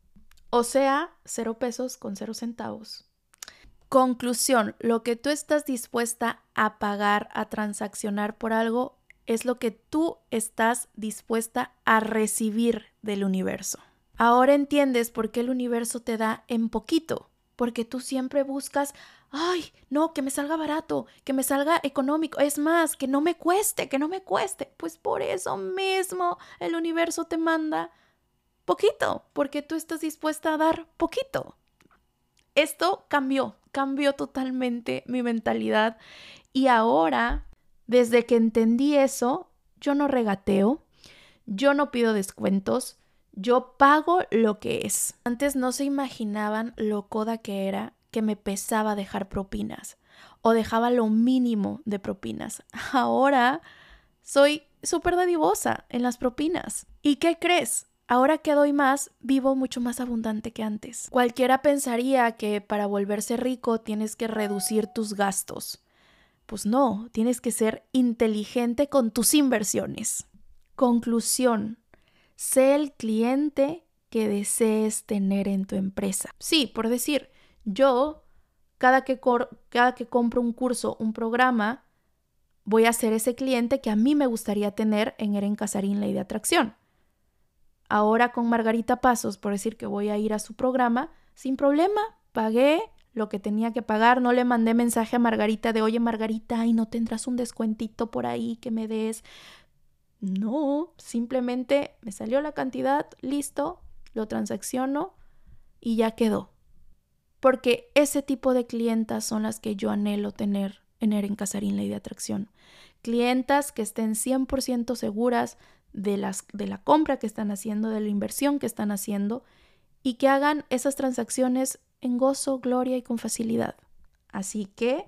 O sea, cero pesos con cero centavos. Conclusión, lo que tú estás dispuesta a pagar, a transaccionar por algo, es lo que tú estás dispuesta a recibir del universo. Ahora entiendes por qué el universo te da en poquito, porque tú siempre buscas, ay, no, que me salga barato, que me salga económico, es más, que no me cueste, que no me cueste. Pues por eso mismo el universo te manda poquito, porque tú estás dispuesta a dar poquito. Esto cambió, cambió totalmente mi mentalidad y ahora desde que entendí eso, yo no regateo, yo no pido descuentos, yo pago lo que es. Antes no se imaginaban lo coda que era que me pesaba dejar propinas o dejaba lo mínimo de propinas. Ahora soy súper dadivosa en las propinas. ¿Y qué crees? Ahora que doy más, vivo mucho más abundante que antes. Cualquiera pensaría que para volverse rico tienes que reducir tus gastos. Pues no, tienes que ser inteligente con tus inversiones. Conclusión, sé el cliente que desees tener en tu empresa. Sí, por decir, yo, cada que, cada que compro un curso, un programa, voy a ser ese cliente que a mí me gustaría tener en Eren Casarín Ley de Atracción. Ahora con Margarita Pasos, por decir que voy a ir a su programa, sin problema, pagué, lo que tenía que pagar. No le mandé mensaje a Margarita de, oye Margarita, y no tendrás un descuentito por ahí que me des. No, simplemente me salió la cantidad, listo, lo transacciono y ya quedó. Porque ese tipo de clientas son las que yo anhelo tener en Eren Casarín Ley de Atracción. Clientas que estén 100% seguras de, las, de la compra que están haciendo, de la inversión que están haciendo y que hagan esas transacciones en gozo, gloria y con facilidad. Así que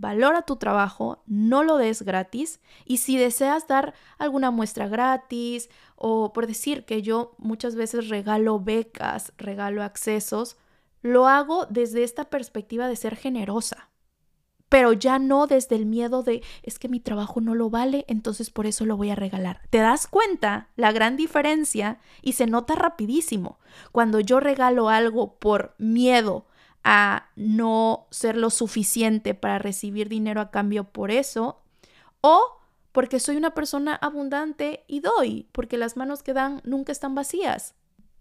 valora tu trabajo, no lo des gratis y si deseas dar alguna muestra gratis o por decir que yo muchas veces regalo becas, regalo accesos, lo hago desde esta perspectiva de ser generosa. pero ya no desde el miedo de es que mi trabajo no lo vale, entonces por eso lo voy a regalar. ¿Te das cuenta la gran diferencia? Y se nota rapidísimo. Cuando yo regalo algo por miedo a no ser lo suficiente para recibir dinero a cambio por eso, o porque soy una persona abundante y doy, porque las manos que dan nunca están vacías.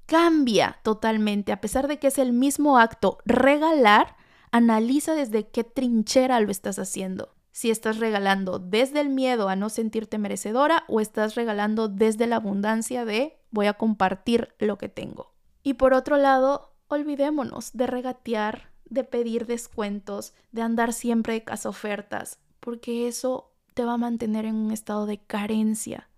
Cambia totalmente, a pesar de que es el mismo acto regalar, Analiza desde qué trinchera lo estás haciendo. Si estás regalando desde el miedo a no sentirte merecedora o estás regalando desde la abundancia de voy a compartir lo que tengo. Y por otro lado, olvidémonos de regatear, de pedir descuentos, de andar siempre de casa ofertas, porque eso te va a mantener en un estado de carencia.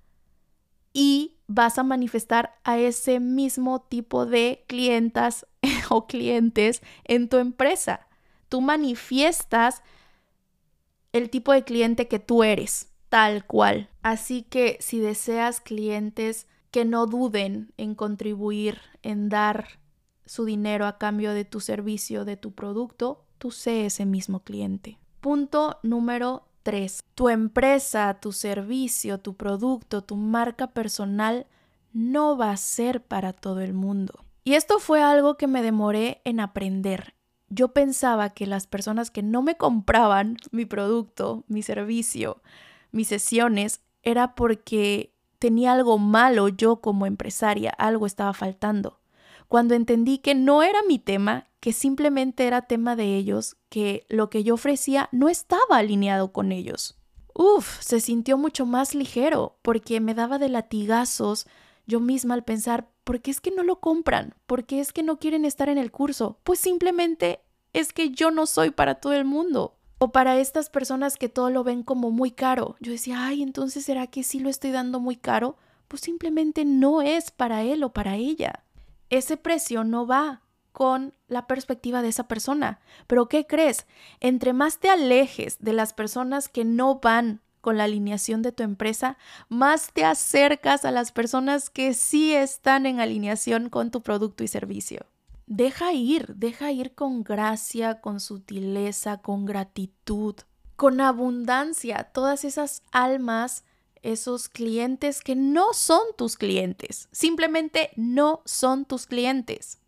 Y vas a manifestar a ese mismo tipo de clientas o clientes en tu empresa tú manifiestas el tipo de cliente que tú eres, tal cual. Así que si deseas clientes que no duden en contribuir, en dar su dinero a cambio de tu servicio, de tu producto, tú sé ese mismo cliente. Punto número 3. Tu empresa, tu servicio, tu producto, tu marca personal no va a ser para todo el mundo. Y esto fue algo que me demoré en aprender yo pensaba que las personas que no me compraban mi producto, mi servicio, mis sesiones, era porque tenía algo malo yo como empresaria, algo estaba faltando. Cuando entendí que no era mi tema, que simplemente era tema de ellos, que lo que yo ofrecía no estaba alineado con ellos. Uf, se sintió mucho más ligero porque me daba de latigazos yo misma al pensar, ¿por qué es que no lo compran? ¿Por qué es que no quieren estar en el curso? Pues simplemente es que yo no soy para todo el mundo. O para estas personas que todo lo ven como muy caro. Yo decía, ay, entonces ¿será que sí lo estoy dando muy caro? Pues simplemente no es para él o para ella. Ese precio no va con la perspectiva de esa persona. Pero ¿qué crees? Entre más te alejes de las personas que no van con la alineación de tu empresa, más te acercas a las personas que sí están en alineación con tu producto y servicio. Deja ir, deja ir con gracia, con sutileza, con gratitud, con abundancia, todas esas almas, esos clientes que no son tus clientes, simplemente no son tus clientes.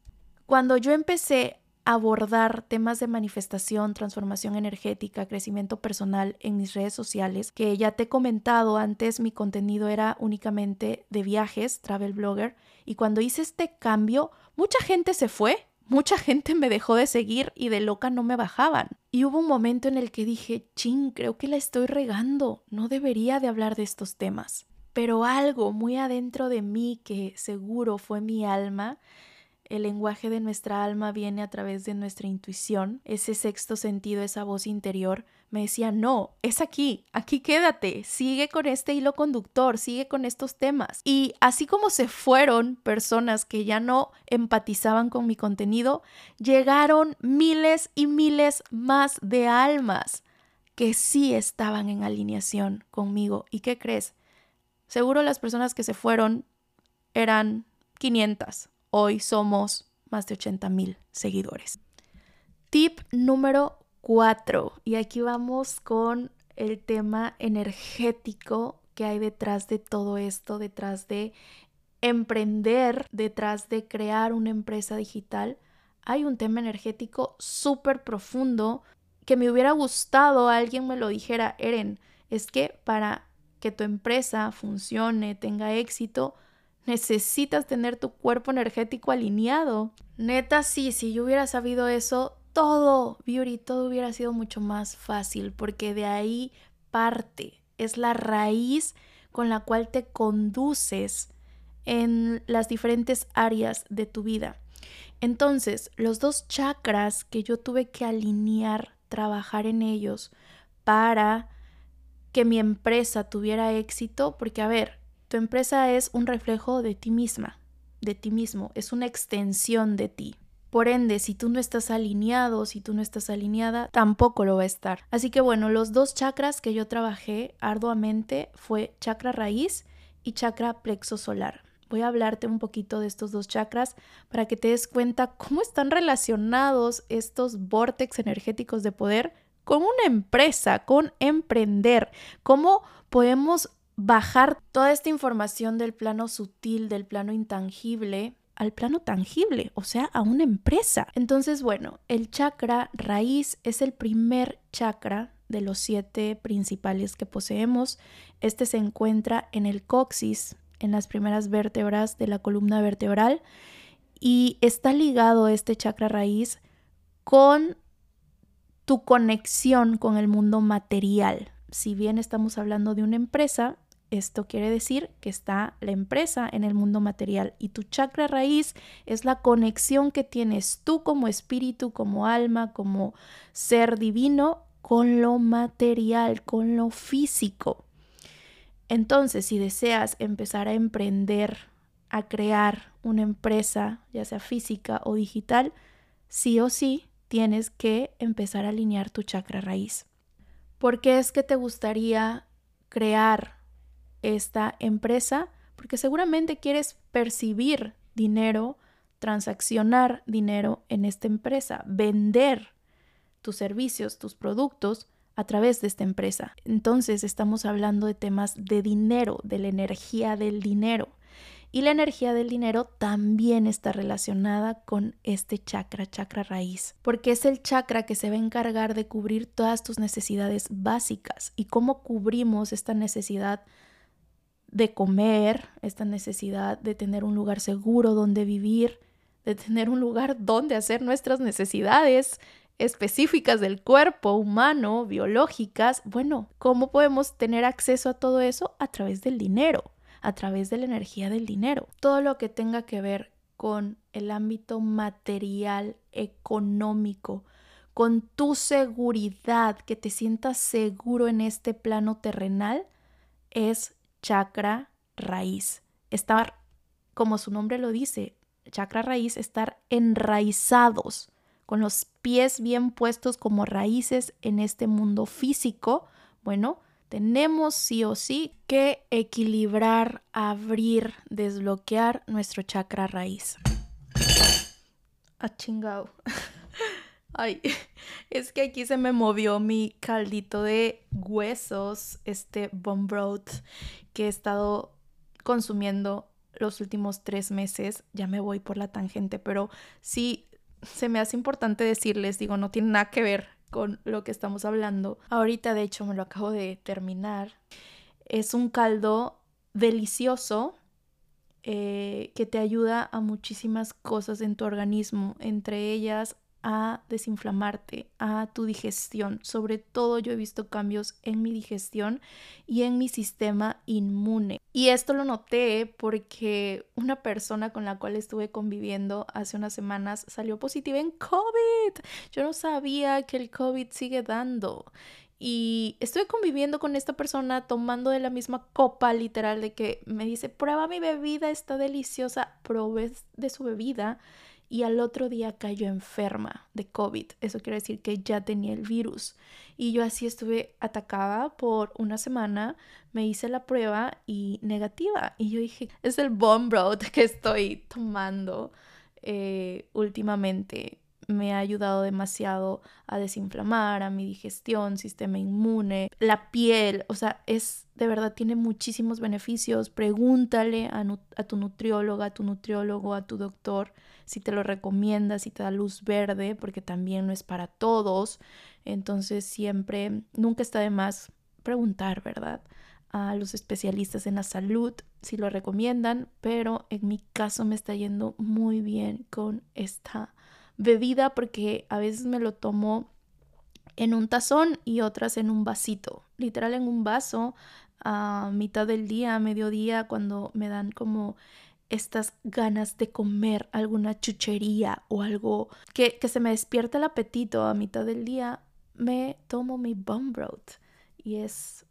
Cuando yo empecé abordar temas de manifestación, transformación energética, crecimiento personal en mis redes sociales, que ya te he comentado antes, mi contenido era únicamente de viajes, travel blogger, y cuando hice este cambio, mucha gente se fue, mucha gente me dejó de seguir y de loca no me bajaban. Y hubo un momento en el que dije, ching, creo que la estoy regando, no debería de hablar de estos temas. Pero algo muy adentro de mí que seguro fue mi alma, el lenguaje de nuestra alma viene a través de nuestra intuición, ese sexto sentido, esa voz interior, me decía, no, es aquí, aquí quédate, sigue con este hilo conductor, sigue con estos temas. Y así como se fueron personas que ya no empatizaban con mi contenido, llegaron miles y miles más de almas que sí estaban en alineación conmigo. ¿Y qué crees? Seguro las personas que se fueron eran 500 Hoy somos más de 80 mil seguidores. Tip número 4. Y aquí vamos con el tema energético que hay detrás de todo esto, detrás de emprender, detrás de crear una empresa digital. Hay un tema energético súper profundo que me hubiera gustado alguien me lo dijera, Eren, es que para que tu empresa funcione, tenga éxito, necesitas tener tu cuerpo energético alineado. Neta, sí, si yo hubiera sabido eso, todo, Beauty, todo hubiera sido mucho más fácil, porque de ahí parte, es la raíz con la cual te conduces en las diferentes áreas de tu vida. Entonces, los dos chakras que yo tuve que alinear, trabajar en ellos para que mi empresa tuviera éxito, porque a ver, tu empresa es un reflejo de ti misma, de ti mismo, es una extensión de ti. Por ende, si tú no estás alineado, si tú no estás alineada, tampoco lo va a estar. Así que bueno, los dos chakras que yo trabajé arduamente fue chakra raíz y chakra plexo solar. Voy a hablarte un poquito de estos dos chakras para que te des cuenta cómo están relacionados estos vórtex energéticos de poder con una empresa, con emprender, cómo podemos bajar toda esta información del plano sutil, del plano intangible al plano tangible, o sea, a una empresa. Entonces, bueno, el chakra raíz es el primer chakra de los siete principales que poseemos. Este se encuentra en el coxis, en las primeras vértebras de la columna vertebral y está ligado este chakra raíz con tu conexión con el mundo material. Si bien estamos hablando de una empresa, esto quiere decir que está la empresa en el mundo material y tu chakra raíz es la conexión que tienes tú como espíritu, como alma, como ser divino con lo material, con lo físico. Entonces, si deseas empezar a emprender, a crear una empresa, ya sea física o digital, sí o sí tienes que empezar a alinear tu chakra raíz. ¿Por qué es que te gustaría crear esta empresa? Porque seguramente quieres percibir dinero, transaccionar dinero en esta empresa, vender tus servicios, tus productos a través de esta empresa. Entonces estamos hablando de temas de dinero, de la energía del dinero. Y la energía del dinero también está relacionada con este chakra, chakra raíz, porque es el chakra que se va a encargar de cubrir todas tus necesidades básicas. ¿Y cómo cubrimos esta necesidad de comer, esta necesidad de tener un lugar seguro donde vivir, de tener un lugar donde hacer nuestras necesidades específicas del cuerpo humano, biológicas? Bueno, ¿cómo podemos tener acceso a todo eso? A través del dinero a través de la energía del dinero. Todo lo que tenga que ver con el ámbito material, económico, con tu seguridad, que te sientas seguro en este plano terrenal, es chakra raíz. Estar, como su nombre lo dice, chakra raíz, estar enraizados, con los pies bien puestos como raíces en este mundo físico. Bueno, tenemos sí o sí que equilibrar, abrir, desbloquear nuestro chakra raíz. Ah, chingao. Ay, es que aquí se me movió mi caldito de huesos, este bone broth que he estado consumiendo los últimos tres meses. Ya me voy por la tangente, pero sí se me hace importante decirles, digo, no tiene nada que ver con lo que estamos hablando. Ahorita, de hecho, me lo acabo de terminar. Es un caldo delicioso eh, que te ayuda a muchísimas cosas en tu organismo, entre ellas a desinflamarte, a tu digestión. Sobre todo yo he visto cambios en mi digestión y en mi sistema inmune. Y esto lo noté porque una persona con la cual estuve conviviendo hace unas semanas salió positiva en COVID. Yo no sabía que el COVID sigue dando. Y estuve conviviendo con esta persona tomando de la misma copa literal de que me dice, prueba mi bebida, está deliciosa, probé de su bebida y al otro día cayó enferma de COVID. Eso quiere decir que ya tenía el virus. Y yo así estuve atacada por una semana, me hice la prueba y negativa. Y yo dije, es el bomb road que estoy tomando eh, últimamente. Me ha ayudado demasiado a desinflamar, a mi digestión, sistema inmune, la piel, o sea, es de verdad, tiene muchísimos beneficios. Pregúntale a, tu nutrióloga, a tu nutriólogo, a tu doctor si te lo recomienda, si te da luz verde, porque también no es para todos. Entonces siempre, nunca está de más preguntar, ¿verdad? A los especialistas en la salud si lo recomiendan, pero en mi caso me está yendo muy bien con esta bebida porque a veces me lo tomo en un tazón y otras en un vasito, literal en un vaso a mitad del día, a mediodía, cuando me dan como estas ganas de comer alguna chuchería o algo que, se me despierta el apetito a mitad del día, me tomo mi bum broth y es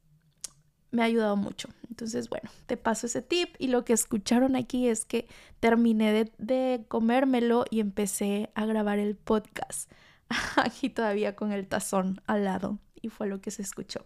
me ha ayudado mucho. Entonces, bueno, te paso ese tip y lo que escucharon aquí es que terminé de, comérmelo y empecé a grabar el podcast aquí todavía con el tazón al lado y fue lo que se escuchó.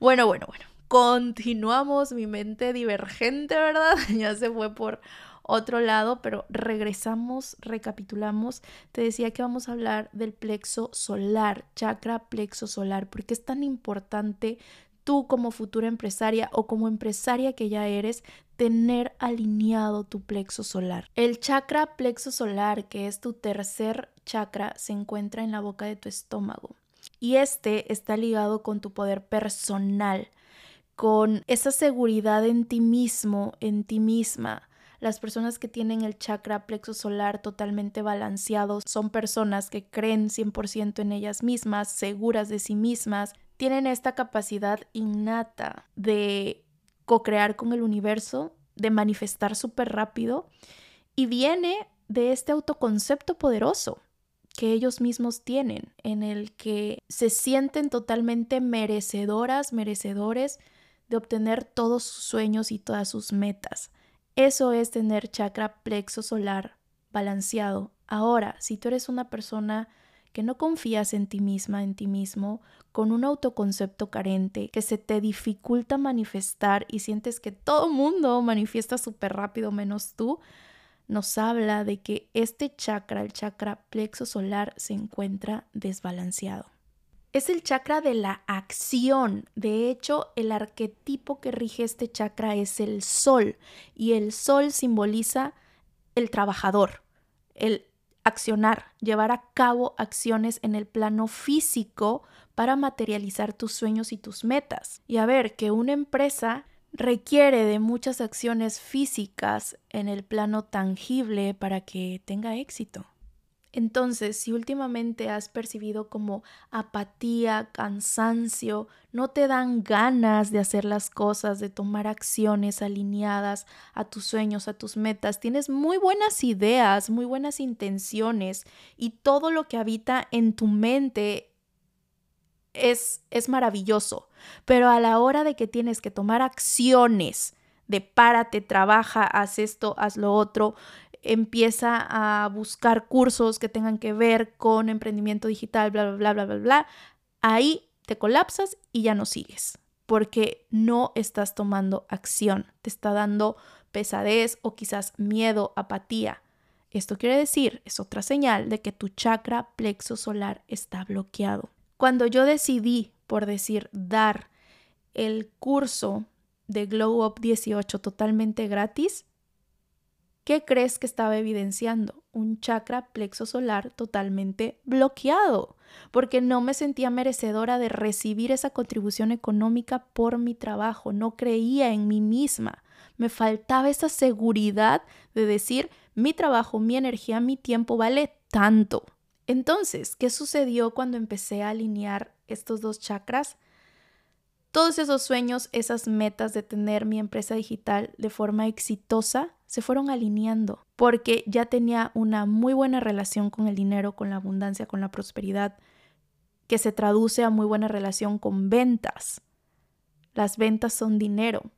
Bueno, bueno, bueno. Continuamos, mi mente divergente, ¿verdad? Ya se fue por otro lado, pero regresamos, recapitulamos. Te decía que vamos a hablar del plexo solar, chakra plexo solar, porque es tan importante tú como futura empresaria o como empresaria que ya eres, tener alineado tu plexo solar. El chakra plexo solar, que es tu tercer chakra, se encuentra en la boca de tu estómago. Y este está ligado con tu poder personal, con esa seguridad en ti mismo, en ti misma. Las personas que tienen el chakra plexo solar totalmente balanceado son personas que creen 100% en ellas mismas, seguras de sí mismas, tienen esta capacidad innata de co-crear con el universo, de manifestar súper rápido y viene de este autoconcepto poderoso que ellos mismos tienen, en el que se sienten totalmente merecedoras, merecedores de obtener todos sus sueños y todas sus metas. Eso es tener chakra plexo solar balanceado. Ahora, si tú eres una persona que no confías en ti misma, en ti mismo, con un autoconcepto carente, que se te dificulta manifestar y sientes que todo mundo manifiesta súper rápido menos tú, nos habla de que este chakra, el chakra plexo solar, se encuentra desbalanceado. Es el chakra de la acción. De hecho, el arquetipo que rige este chakra es el sol y el sol simboliza el trabajador, el accionar, llevar a cabo acciones en el plano físico para materializar tus sueños y tus metas. Y a ver, que una empresa requiere de muchas acciones físicas en el plano tangible para que tenga éxito. Entonces, si últimamente has percibido como apatía, cansancio, no te dan ganas de hacer las cosas, de tomar acciones alineadas a tus sueños, a tus metas, tienes muy buenas ideas, muy buenas intenciones y todo lo que habita en tu mente es, es maravilloso, pero a la hora de que tienes que tomar acciones, de párate, trabaja, haz esto, haz lo otro, empieza a buscar cursos que tengan que ver con emprendimiento digital, bla, bla, bla, bla, bla, bla, ahí te colapsas y ya no sigues, porque no estás tomando acción, te está dando pesadez o quizás miedo, apatía. Esto quiere decir, es otra señal de que tu chakra plexo solar está bloqueado. Cuando yo decidí, por decir, dar el curso de Glow Up 18 totalmente gratis, ¿Qué crees que estaba evidenciando? Un chakra plexo solar totalmente bloqueado, porque no me sentía merecedora de recibir esa contribución económica por mi trabajo, no creía en mí misma, me faltaba esa seguridad de decir, mi trabajo, mi energía, mi tiempo vale tanto. Entonces, ¿qué sucedió cuando empecé a alinear estos dos chakras? Todos esos sueños, esas metas de tener mi empresa digital de forma exitosa, se fueron alineando porque ya tenía una muy buena relación con el dinero, con la abundancia, con la prosperidad, que se traduce a muy buena relación con ventas. Las ventas son dinero,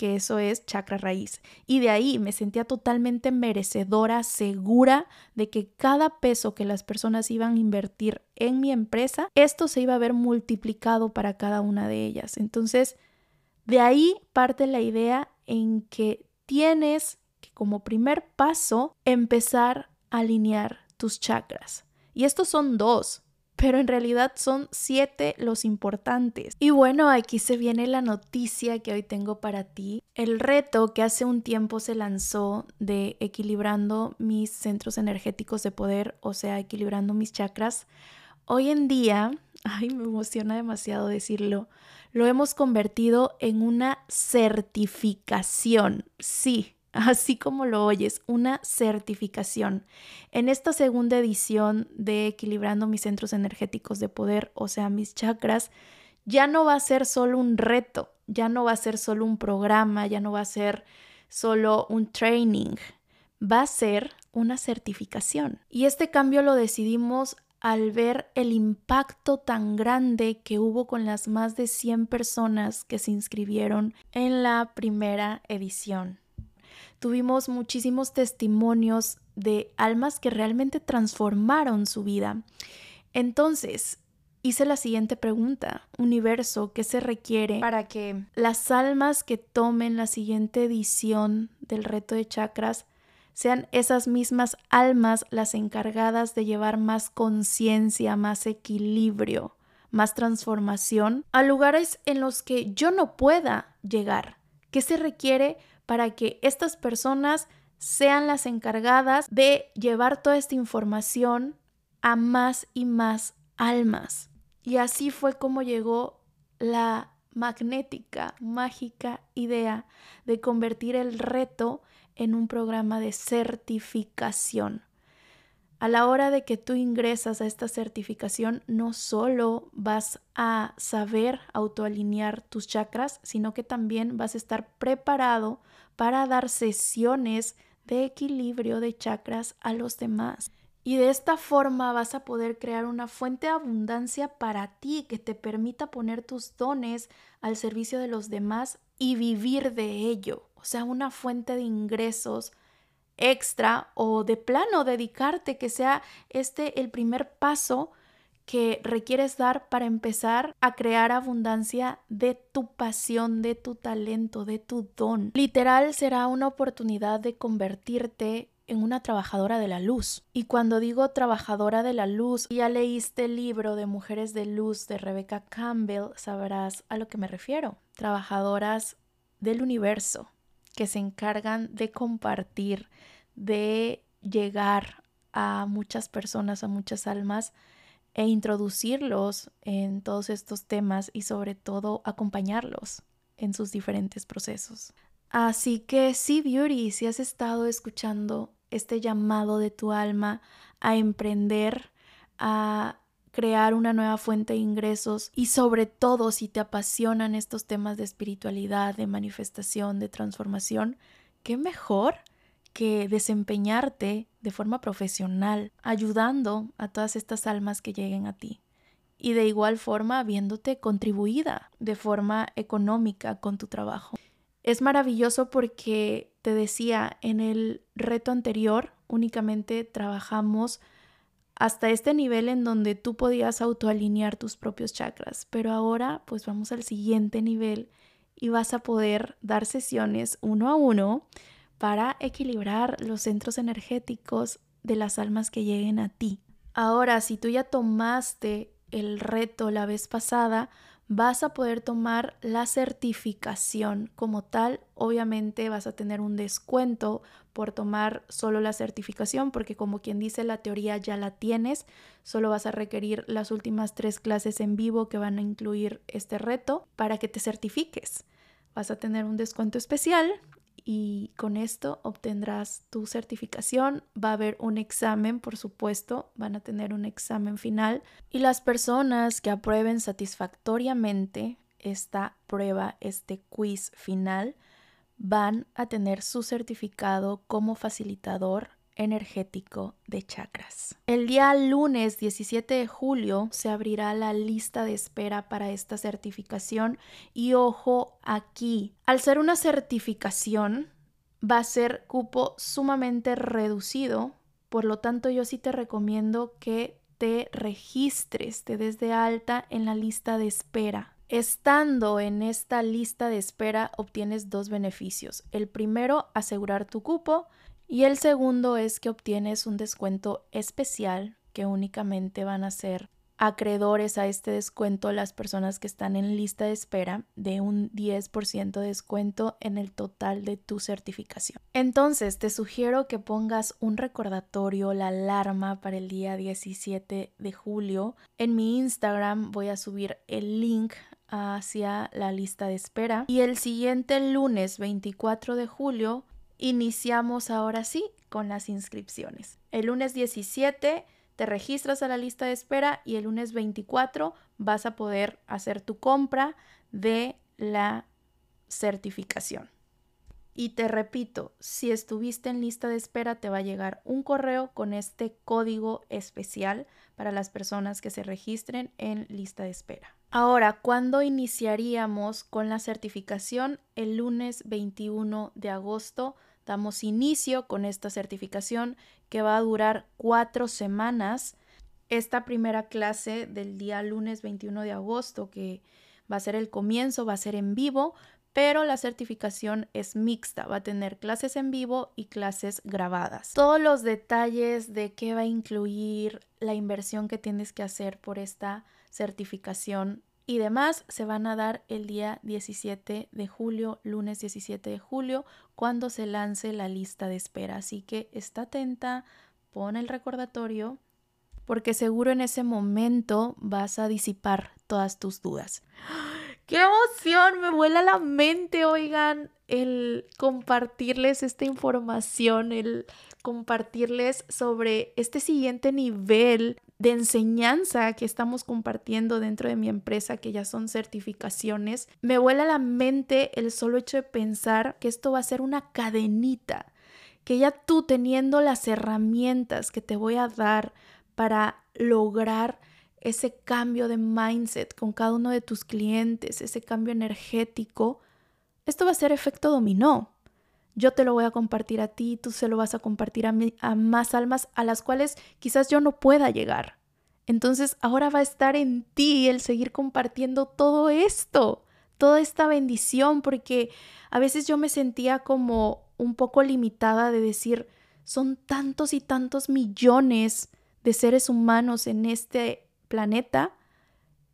que eso es chakra raíz. Y de ahí me sentía totalmente merecedora, segura de que cada peso que las personas iban a invertir en mi empresa, esto se iba a ver multiplicado para cada una de ellas. Entonces, de ahí parte la idea en que tienes que como primer paso empezar a alinear tus chakras. Y estos son dos, pero en realidad son siete los importantes. Y bueno, aquí se viene la noticia que hoy tengo para ti. El reto que hace un tiempo se lanzó de equilibrando mis centros energéticos de poder, o sea, equilibrando mis chakras. Hoy en día, ay, me emociona demasiado decirlo, lo hemos convertido en una certificación. Sí, así como lo oyes, una certificación. En esta segunda edición de Equilibrando mis centros energéticos de poder, o sea, mis chakras, ya no va a ser solo un reto, ya no va a ser solo un programa, ya no va a ser solo un training, va a ser una certificación. Y este cambio lo decidimos al ver el impacto tan grande que hubo con las más de 100 personas que se inscribieron en la primera edición tuvimos muchísimos testimonios de almas que realmente transformaron su vida. Entonces, hice la siguiente pregunta, universo, ¿qué se requiere para que las almas que tomen la siguiente edición del reto de chakras sean esas mismas almas las encargadas de llevar más conciencia, más equilibrio, más transformación a lugares en los que yo no pueda llegar. ¿Qué se requiere para que estas personas sean las encargadas de llevar toda esta información a más y más almas? Y así fue como llegó la magnética, mágica idea de convertir el reto en un programa de certificación. A la hora de que tú ingresas a esta certificación, no solo vas a saber autoalinear tus chakras, sino que también vas a estar preparado para dar sesiones de equilibrio de chakras a los demás. Y de esta forma vas a poder crear una fuente de abundancia para ti que te permita poner tus dones al servicio de los demás y vivir de ello. O sea, una fuente de ingresos extra o de plano dedicarte, que sea este el primer paso que requieres dar para empezar a crear abundancia de tu pasión, de tu talento, de tu don. Literal será una oportunidad de convertirte en una trabajadora de la luz. Y cuando digo trabajadora de la luz, ya leíste el libro de Mujeres de Luz de Rebecca Campbell, sabrás a lo que me refiero. Trabajadoras del universo que se encargan de compartir, de llegar a muchas personas, a muchas almas e introducirlos en todos estos temas y sobre todo acompañarlos en sus diferentes procesos. Así que sí, Beauty, si has estado escuchando este llamado de tu alma a emprender, a crear una nueva fuente de ingresos y sobre todo si te apasionan estos temas de espiritualidad, de manifestación, de transformación, qué mejor que desempeñarte de forma profesional, ayudando a todas estas almas que lleguen a ti. Y de igual forma, viéndote contribuida de forma económica con tu trabajo. Es maravilloso porque te decía, en el reto anterior únicamente trabajamos hasta este nivel en donde tú podías autoalinear tus propios chakras, pero ahora pues vamos al siguiente nivel y vas a poder dar sesiones uno a uno para equilibrar los centros energéticos de las almas que lleguen a ti. Ahora, si tú ya tomaste el reto la vez pasada, vas a poder tomar la certificación como tal. Obviamente vas a tener un descuento por tomar solo la certificación, porque como quien dice, la teoría ya la tienes. Solo vas a requerir las últimas tres clases en vivo que van a incluir este reto para que te certifiques. Vas a tener un descuento especial y con esto obtendrás tu certificación. Va a haber un examen, por supuesto, van a tener un examen final y las personas que aprueben satisfactoriamente esta prueba, este quiz final, van a tener su certificado como facilitador energético de chakras. El día lunes 17 de julio se abrirá la lista de espera para esta certificación y ojo aquí, al ser una certificación va a ser cupo sumamente reducido, por lo tanto yo sí te recomiendo que te registres, te des de alta en la lista de espera. Estando en esta lista de espera obtienes dos beneficios. El primero, asegurar tu cupo y el segundo es que obtienes un descuento especial que únicamente van a ser acreedores a este descuento las personas que están en lista de espera de un 10% de descuento en el total de tu certificación. Entonces te sugiero que pongas un recordatorio, la alarma para el día 17 de julio. En mi Instagram voy a subir el link hacia la lista de espera y el siguiente lunes 24 de julio iniciamos ahora sí con las inscripciones. El lunes 17 te registras a la lista de espera y el lunes 24 vas a poder hacer tu compra de la certificación. Y te repito, si estuviste en lista de espera, te va a llegar un correo con este código especial para las personas que se registren en lista de espera. Ahora, ¿cuándo iniciaríamos con la certificación? El lunes 21 de agosto damos inicio con esta certificación que va a durar cuatro semanas. Esta primera clase del día lunes 21 de agosto, que va a ser el comienzo, va a ser en vivo, pero la certificación es mixta, va a tener clases en vivo y clases grabadas. Todos los detalles de qué va a incluir, la inversión que tienes que hacer por esta certificación y demás se van a dar el día 17 de julio, lunes 17 de julio, cuando se lance la lista de espera. Así que está atenta, pon el recordatorio, porque seguro en ese momento vas a disipar todas tus dudas. ¡Qué emoción! Me vuela la mente, oigan, el compartirles esta información, el compartirles sobre este siguiente nivel de enseñanza que estamos compartiendo dentro de mi empresa, que ya son certificaciones. Me vuela la mente el solo hecho de pensar que esto va a ser una cadenita, que ya tú teniendo las herramientas que te voy a dar para lograr ese cambio de mindset con cada uno de tus clientes, ese cambio energético, esto va a ser efecto dominó. Yo te lo voy a compartir a ti, tú se lo vas a compartir a, a más almas a las cuales quizás yo no pueda llegar. Entonces ahora va a estar en ti el seguir compartiendo todo esto, toda esta bendición, porque a veces yo me sentía como un poco limitada de decir, son tantos y tantos millones de seres humanos en este planeta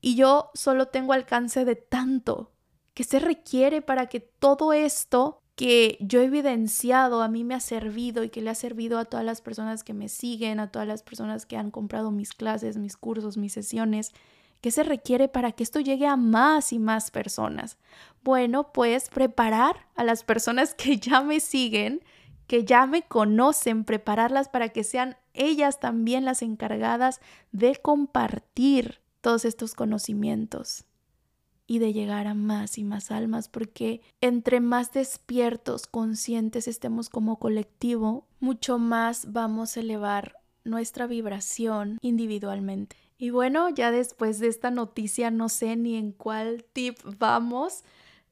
y yo solo tengo alcance de tanto que se requiere para que todo esto que yo he evidenciado a mí me ha servido y que le ha servido a todas las personas que me siguen, a todas las personas que han comprado mis clases, mis cursos, mis sesiones, ¿qué se requiere para que esto llegue a más y más personas? Bueno, pues preparar a las personas que ya me siguen, que ya me conocen, prepararlas para que sean ellas también las encargadas de compartir todos estos conocimientos y de llegar a más y más almas, porque entre más despiertos, conscientes estemos como colectivo, mucho más vamos a elevar nuestra vibración individualmente. Y bueno, ya después de esta noticia no sé ni en cuál tip vamos,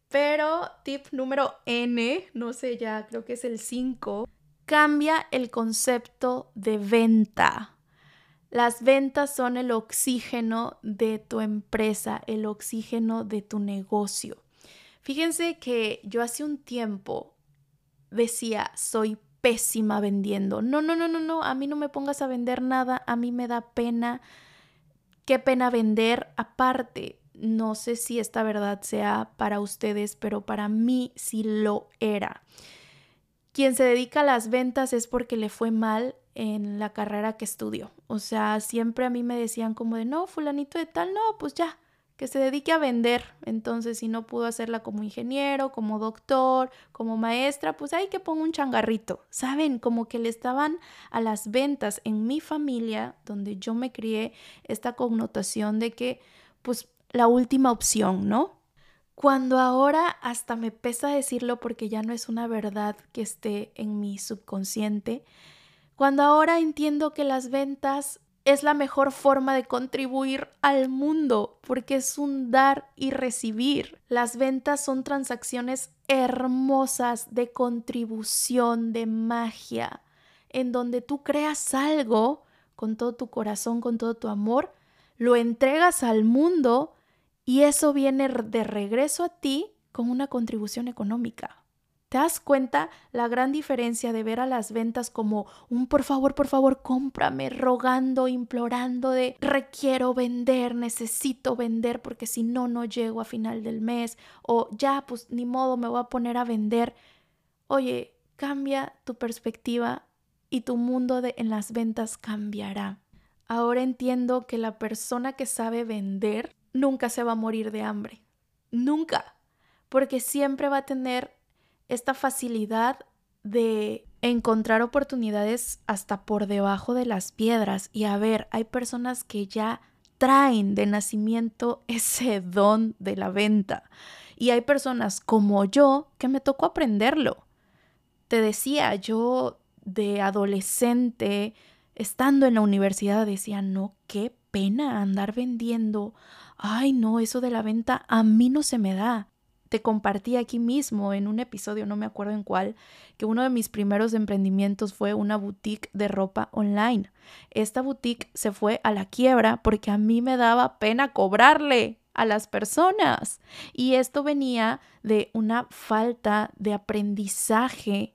pero tip número N, no sé ya, creo que es el 5, cambia el concepto de venta. Las ventas son el oxígeno de tu empresa, el oxígeno de tu negocio. Fíjense que yo hace un tiempo decía, soy pésima vendiendo. No, no, no, no, no, a mí no me pongas a vender nada, a mí me da pena. Qué pena vender. Aparte, no sé si esta verdad sea para ustedes, pero para mí sí lo era. Quien se dedica a las ventas es porque le fue mal en la carrera que estudió. O sea, siempre a mí me decían como de, no, fulanito de tal, no, pues ya, que se dedique a vender. Entonces, si no pudo hacerla como ingeniero, como doctor, como maestra, pues hay que ponga un changarrito. ¿Saben? Como que le estaban a las ventas en mi familia, donde yo me crié, esta connotación de que, pues, la última opción, ¿no? Cuando ahora hasta me pesa decirlo porque ya no es una verdad que esté en mi subconsciente, cuando ahora entiendo que las ventas es la mejor forma de contribuir al mundo porque es un dar y recibir. Las ventas son transacciones hermosas de contribución, de magia, en donde tú creas algo con todo tu corazón, con todo tu amor, lo entregas al mundo y eso viene de regreso a ti con una contribución económica. ¿Te das cuenta la gran diferencia de ver a las ventas como un por favor, por favor, cómprame, rogando, implorando de requiero vender, necesito vender porque si no, no llego a final del mes o ya, pues ni modo, me voy a poner a vender? Oye, cambia tu perspectiva y tu mundo de, en las ventas cambiará. Ahora entiendo que la persona que sabe vender nunca se va a morir de hambre. Nunca. Porque siempre va a tener esta facilidad de encontrar oportunidades hasta por debajo de las piedras. Y a ver, hay personas que ya traen de nacimiento ese don de la venta. Y hay personas como yo que me tocó aprenderlo. Te decía, yo de adolescente, estando en la universidad, decía, no, qué pena andar vendiendo ay no, eso de la venta a mí no se me da. Te compartí aquí mismo en un episodio, no me acuerdo en cuál, que uno de mis primeros emprendimientos fue una boutique de ropa online. Esta boutique se fue a la quiebra porque a mí me daba pena cobrarle a las personas. Y esto venía de una falta de aprendizaje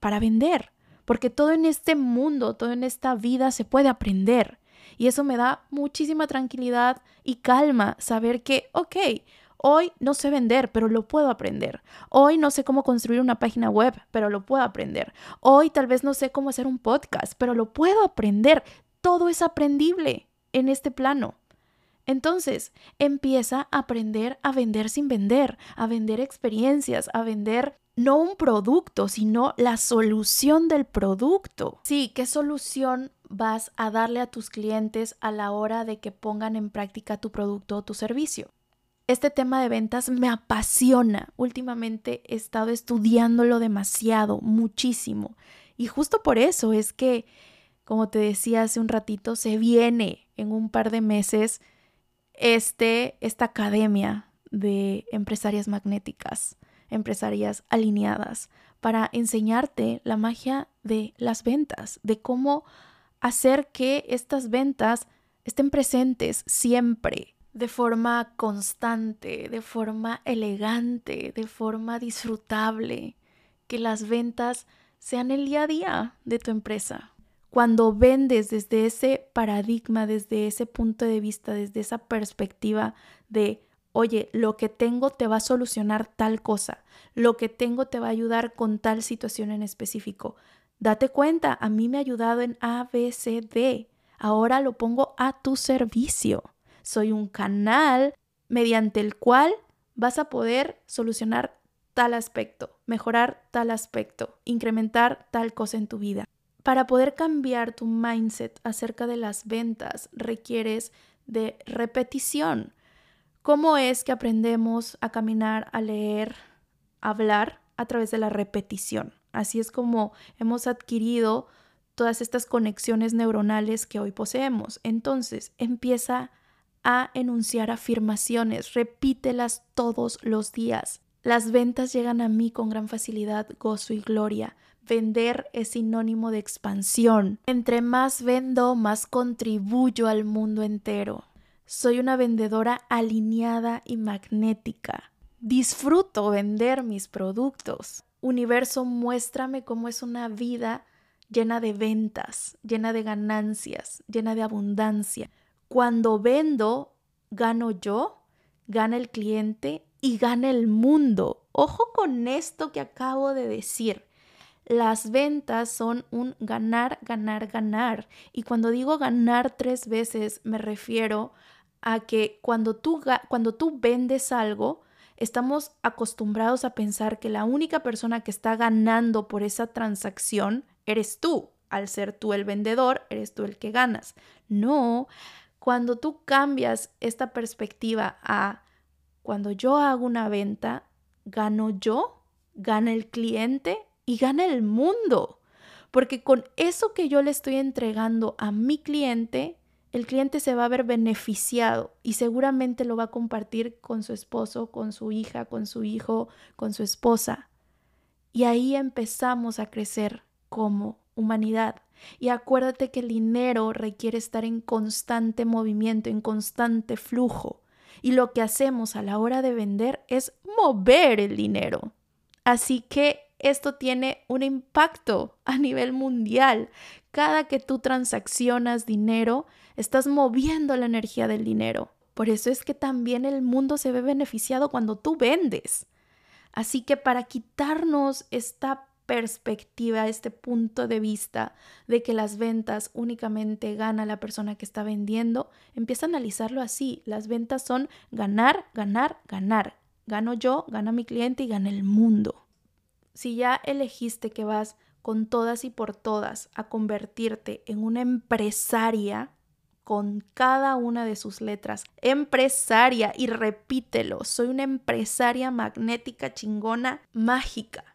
para vender, porque todo en este mundo, todo en esta vida se puede aprender. Y eso me da muchísima tranquilidad y calma saber que, ok, hoy no sé vender, pero lo puedo aprender. Hoy no sé cómo construir una página web, pero lo puedo aprender. Hoy tal vez no sé cómo hacer un podcast, pero lo puedo aprender. Todo es aprendible en este plano. Entonces, empieza a aprender a vender sin vender, a vender experiencias, a vender no un producto, sino la solución del producto. Sí, ¿qué solución vas a darle a tus clientes a la hora de que pongan en práctica tu producto o tu servicio? Este tema de ventas me apasiona. Últimamente he estado estudiándolo demasiado, muchísimo. Y justo por eso es que, como te decía hace un ratito, se viene en un par de meses este, esta academia de empresarias magnéticas, empresarias alineadas, para enseñarte la magia de las ventas, de cómo hacer que estas ventas estén presentes siempre, de forma constante, de forma elegante, de forma disfrutable, que las ventas sean el día a día de tu empresa. Cuando vendes desde ese paradigma, desde ese punto de vista, desde esa perspectiva de, oye, lo que tengo te va a solucionar tal cosa, lo que tengo te va a ayudar con tal situación en específico. Date cuenta, a mí me ha ayudado en A, B, C, D. Ahora lo pongo a tu servicio. Soy un canal mediante el cual vas a poder solucionar tal aspecto, mejorar tal aspecto, incrementar tal cosa en tu vida. Para poder cambiar tu mindset acerca de las ventas requieres de repetición. ¿Cómo es que aprendemos a caminar, a leer, a hablar? A través de la repetición. Así es como hemos adquirido todas estas conexiones neuronales que hoy poseemos. Entonces, empieza a enunciar afirmaciones, repítelas todos los días. Las ventas llegan a mí con gran facilidad, gozo y gloria. Vender es sinónimo de expansión. Entre más vendo, más contribuyo al mundo entero. Soy una vendedora alineada y magnética. Disfruto vender mis productos. Universo, muéstrame cómo es una vida llena de ventas, llena de ganancias, llena de abundancia. Cuando vendo, gano yo, gana el cliente y gana el mundo. Ojo con esto que acabo de decir. Las ventas son un ganar, ganar, ganar. Y cuando digo ganar tres veces, me refiero a que cuando tú, cuando tú vendes algo, estamos acostumbrados a pensar que la única persona que está ganando por esa transacción eres tú. Al ser tú el vendedor, eres tú el que ganas. No, cuando tú cambias esta perspectiva a cuando yo hago una venta, gano yo, gana el cliente y gana el mundo. Porque con eso que yo le estoy entregando a mi cliente, el cliente se va a ver beneficiado y seguramente lo va a compartir con su esposo, con su hija, con su hijo, con su esposa. Y ahí empezamos a crecer como humanidad. Y acuérdate que el dinero requiere estar en constante movimiento, en constante flujo. Y lo que hacemos a la hora de vender es mover el dinero. Así que esto tiene un impacto a nivel mundial. Cada que tú transaccionas dinero, estás moviendo la energía del dinero. Por eso es que también el mundo se ve beneficiado cuando tú vendes. Así que para quitarnos esta perspectiva, este punto de vista de que las ventas únicamente gana la persona que está vendiendo, empieza a analizarlo así. Las ventas son ganar, ganar, ganar. Gano yo, gana mi cliente y gana el mundo si ya elegiste que vas con todas y por todas a convertirte en una empresaria con cada una de sus letras, empresaria, y repítelo, soy una empresaria magnética, chingona, mágica.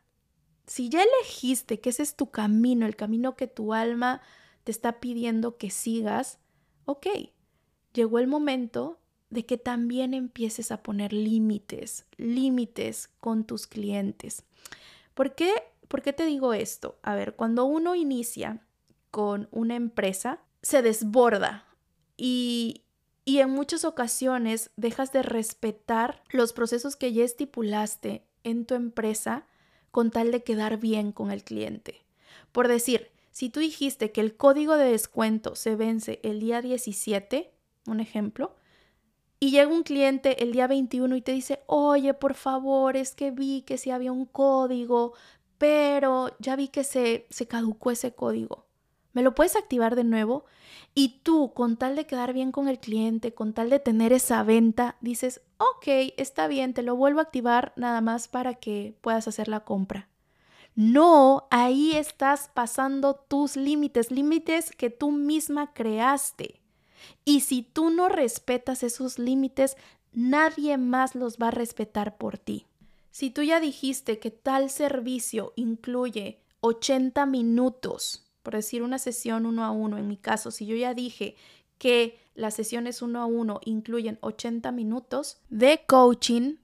Si ya elegiste que ese es tu camino, el camino que tu alma te está pidiendo que sigas, ok, llegó el momento de que también empieces a poner límites, límites con tus clientes. ¿Por qué, ¿Por qué te digo esto? A ver, cuando uno inicia con una empresa, se desborda y Y en muchas ocasiones dejas de respetar los procesos que ya estipulaste en tu empresa con tal de quedar bien con el cliente. Por decir, si tú dijiste que el código de descuento se vence el día 17, un ejemplo, y llega un cliente el día 21 y te dice, oye, por favor, es que vi que sí había un código, pero ya vi que se, se caducó ese código. ¿Me lo puedes activar de nuevo? Y tú, con tal de quedar bien con el cliente, con tal de tener esa venta, dices, ok, está bien, te lo vuelvo a activar nada más para que puedas hacer la compra. No, ahí estás pasando tus límites, límites que tú misma creaste. Y si tú no respetas esos límites, nadie más los va a respetar por ti. Si tú ya dijiste que tal servicio incluye 80 minutos, por decir una sesión uno a uno, en mi caso, si yo ya dije que las sesiones uno a uno incluyen 80 minutos de coaching,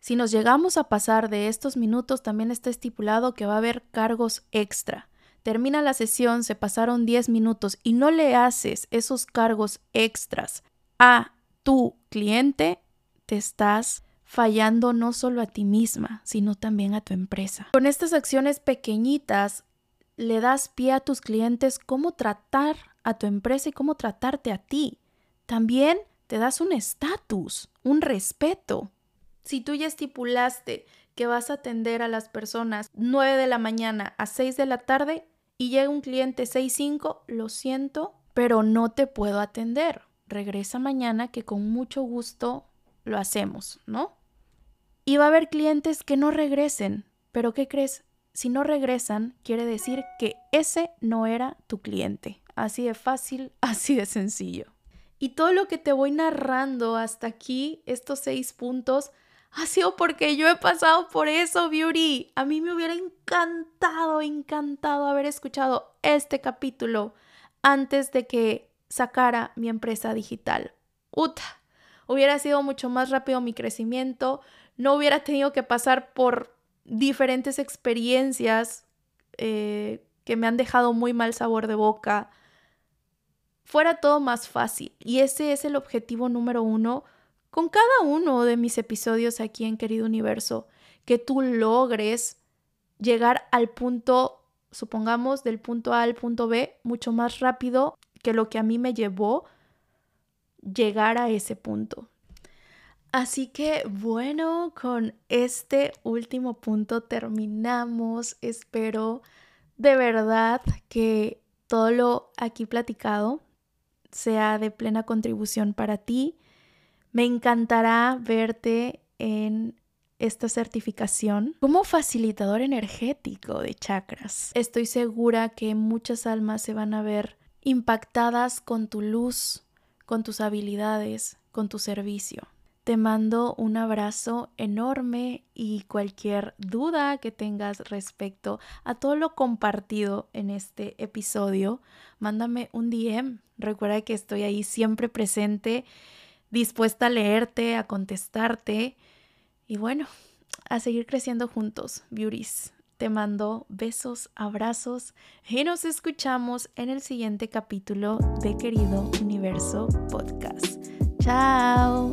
si nos llegamos a pasar de estos minutos, también está estipulado que va a haber cargos extra termina la sesión, se pasaron 10 minutos y no le haces esos cargos extras a tu cliente, te estás fallando no solo a ti misma, sino también a tu empresa. Con estas acciones pequeñitas, le das pie a tus clientes cómo tratar a tu empresa y cómo tratarte a ti. También te das un estatus, un respeto. Si tú ya estipulaste que vas a atender a las personas 9 de la mañana a 6 de la tarde, y llega un cliente 6-5, lo siento, pero no te puedo atender. Regresa mañana que con mucho gusto lo hacemos, ¿no? Y va a haber clientes que no regresen, pero ¿qué crees? Si no regresan, quiere decir que ese no era tu cliente. Así de fácil, así de sencillo. Y todo lo que te voy narrando hasta aquí, estos seis puntos, ha sido porque yo he pasado por eso, Beauty. A mí me hubiera encantado, encantado haber escuchado este capítulo antes de que sacara mi empresa digital. Uta, hubiera sido mucho más rápido mi crecimiento, no hubiera tenido que pasar por diferentes experiencias eh, que me han dejado muy mal sabor de boca. Fuera todo más fácil. Y ese es el objetivo número uno con cada uno de mis episodios aquí en Querido Universo, que tú logres llegar al punto, supongamos, del punto A al punto B mucho más rápido que lo que a mí me llevó llegar a ese punto. Así que bueno, con este último punto terminamos. Espero de verdad que todo lo aquí platicado sea de plena contribución para ti me encantará verte en esta certificación como facilitador energético de chakras. Estoy segura que muchas almas se van a ver impactadas con tu luz, con tus habilidades, con tu servicio. Te mando un abrazo enorme y cualquier duda que tengas respecto a todo lo compartido en este episodio, mándame un DM. Recuerda que estoy ahí siempre presente dispuesta a leerte, a contestarte y bueno, a seguir creciendo juntos, beauties. Te mando besos, abrazos y nos escuchamos en el siguiente capítulo de Querido Universo Podcast. Chao.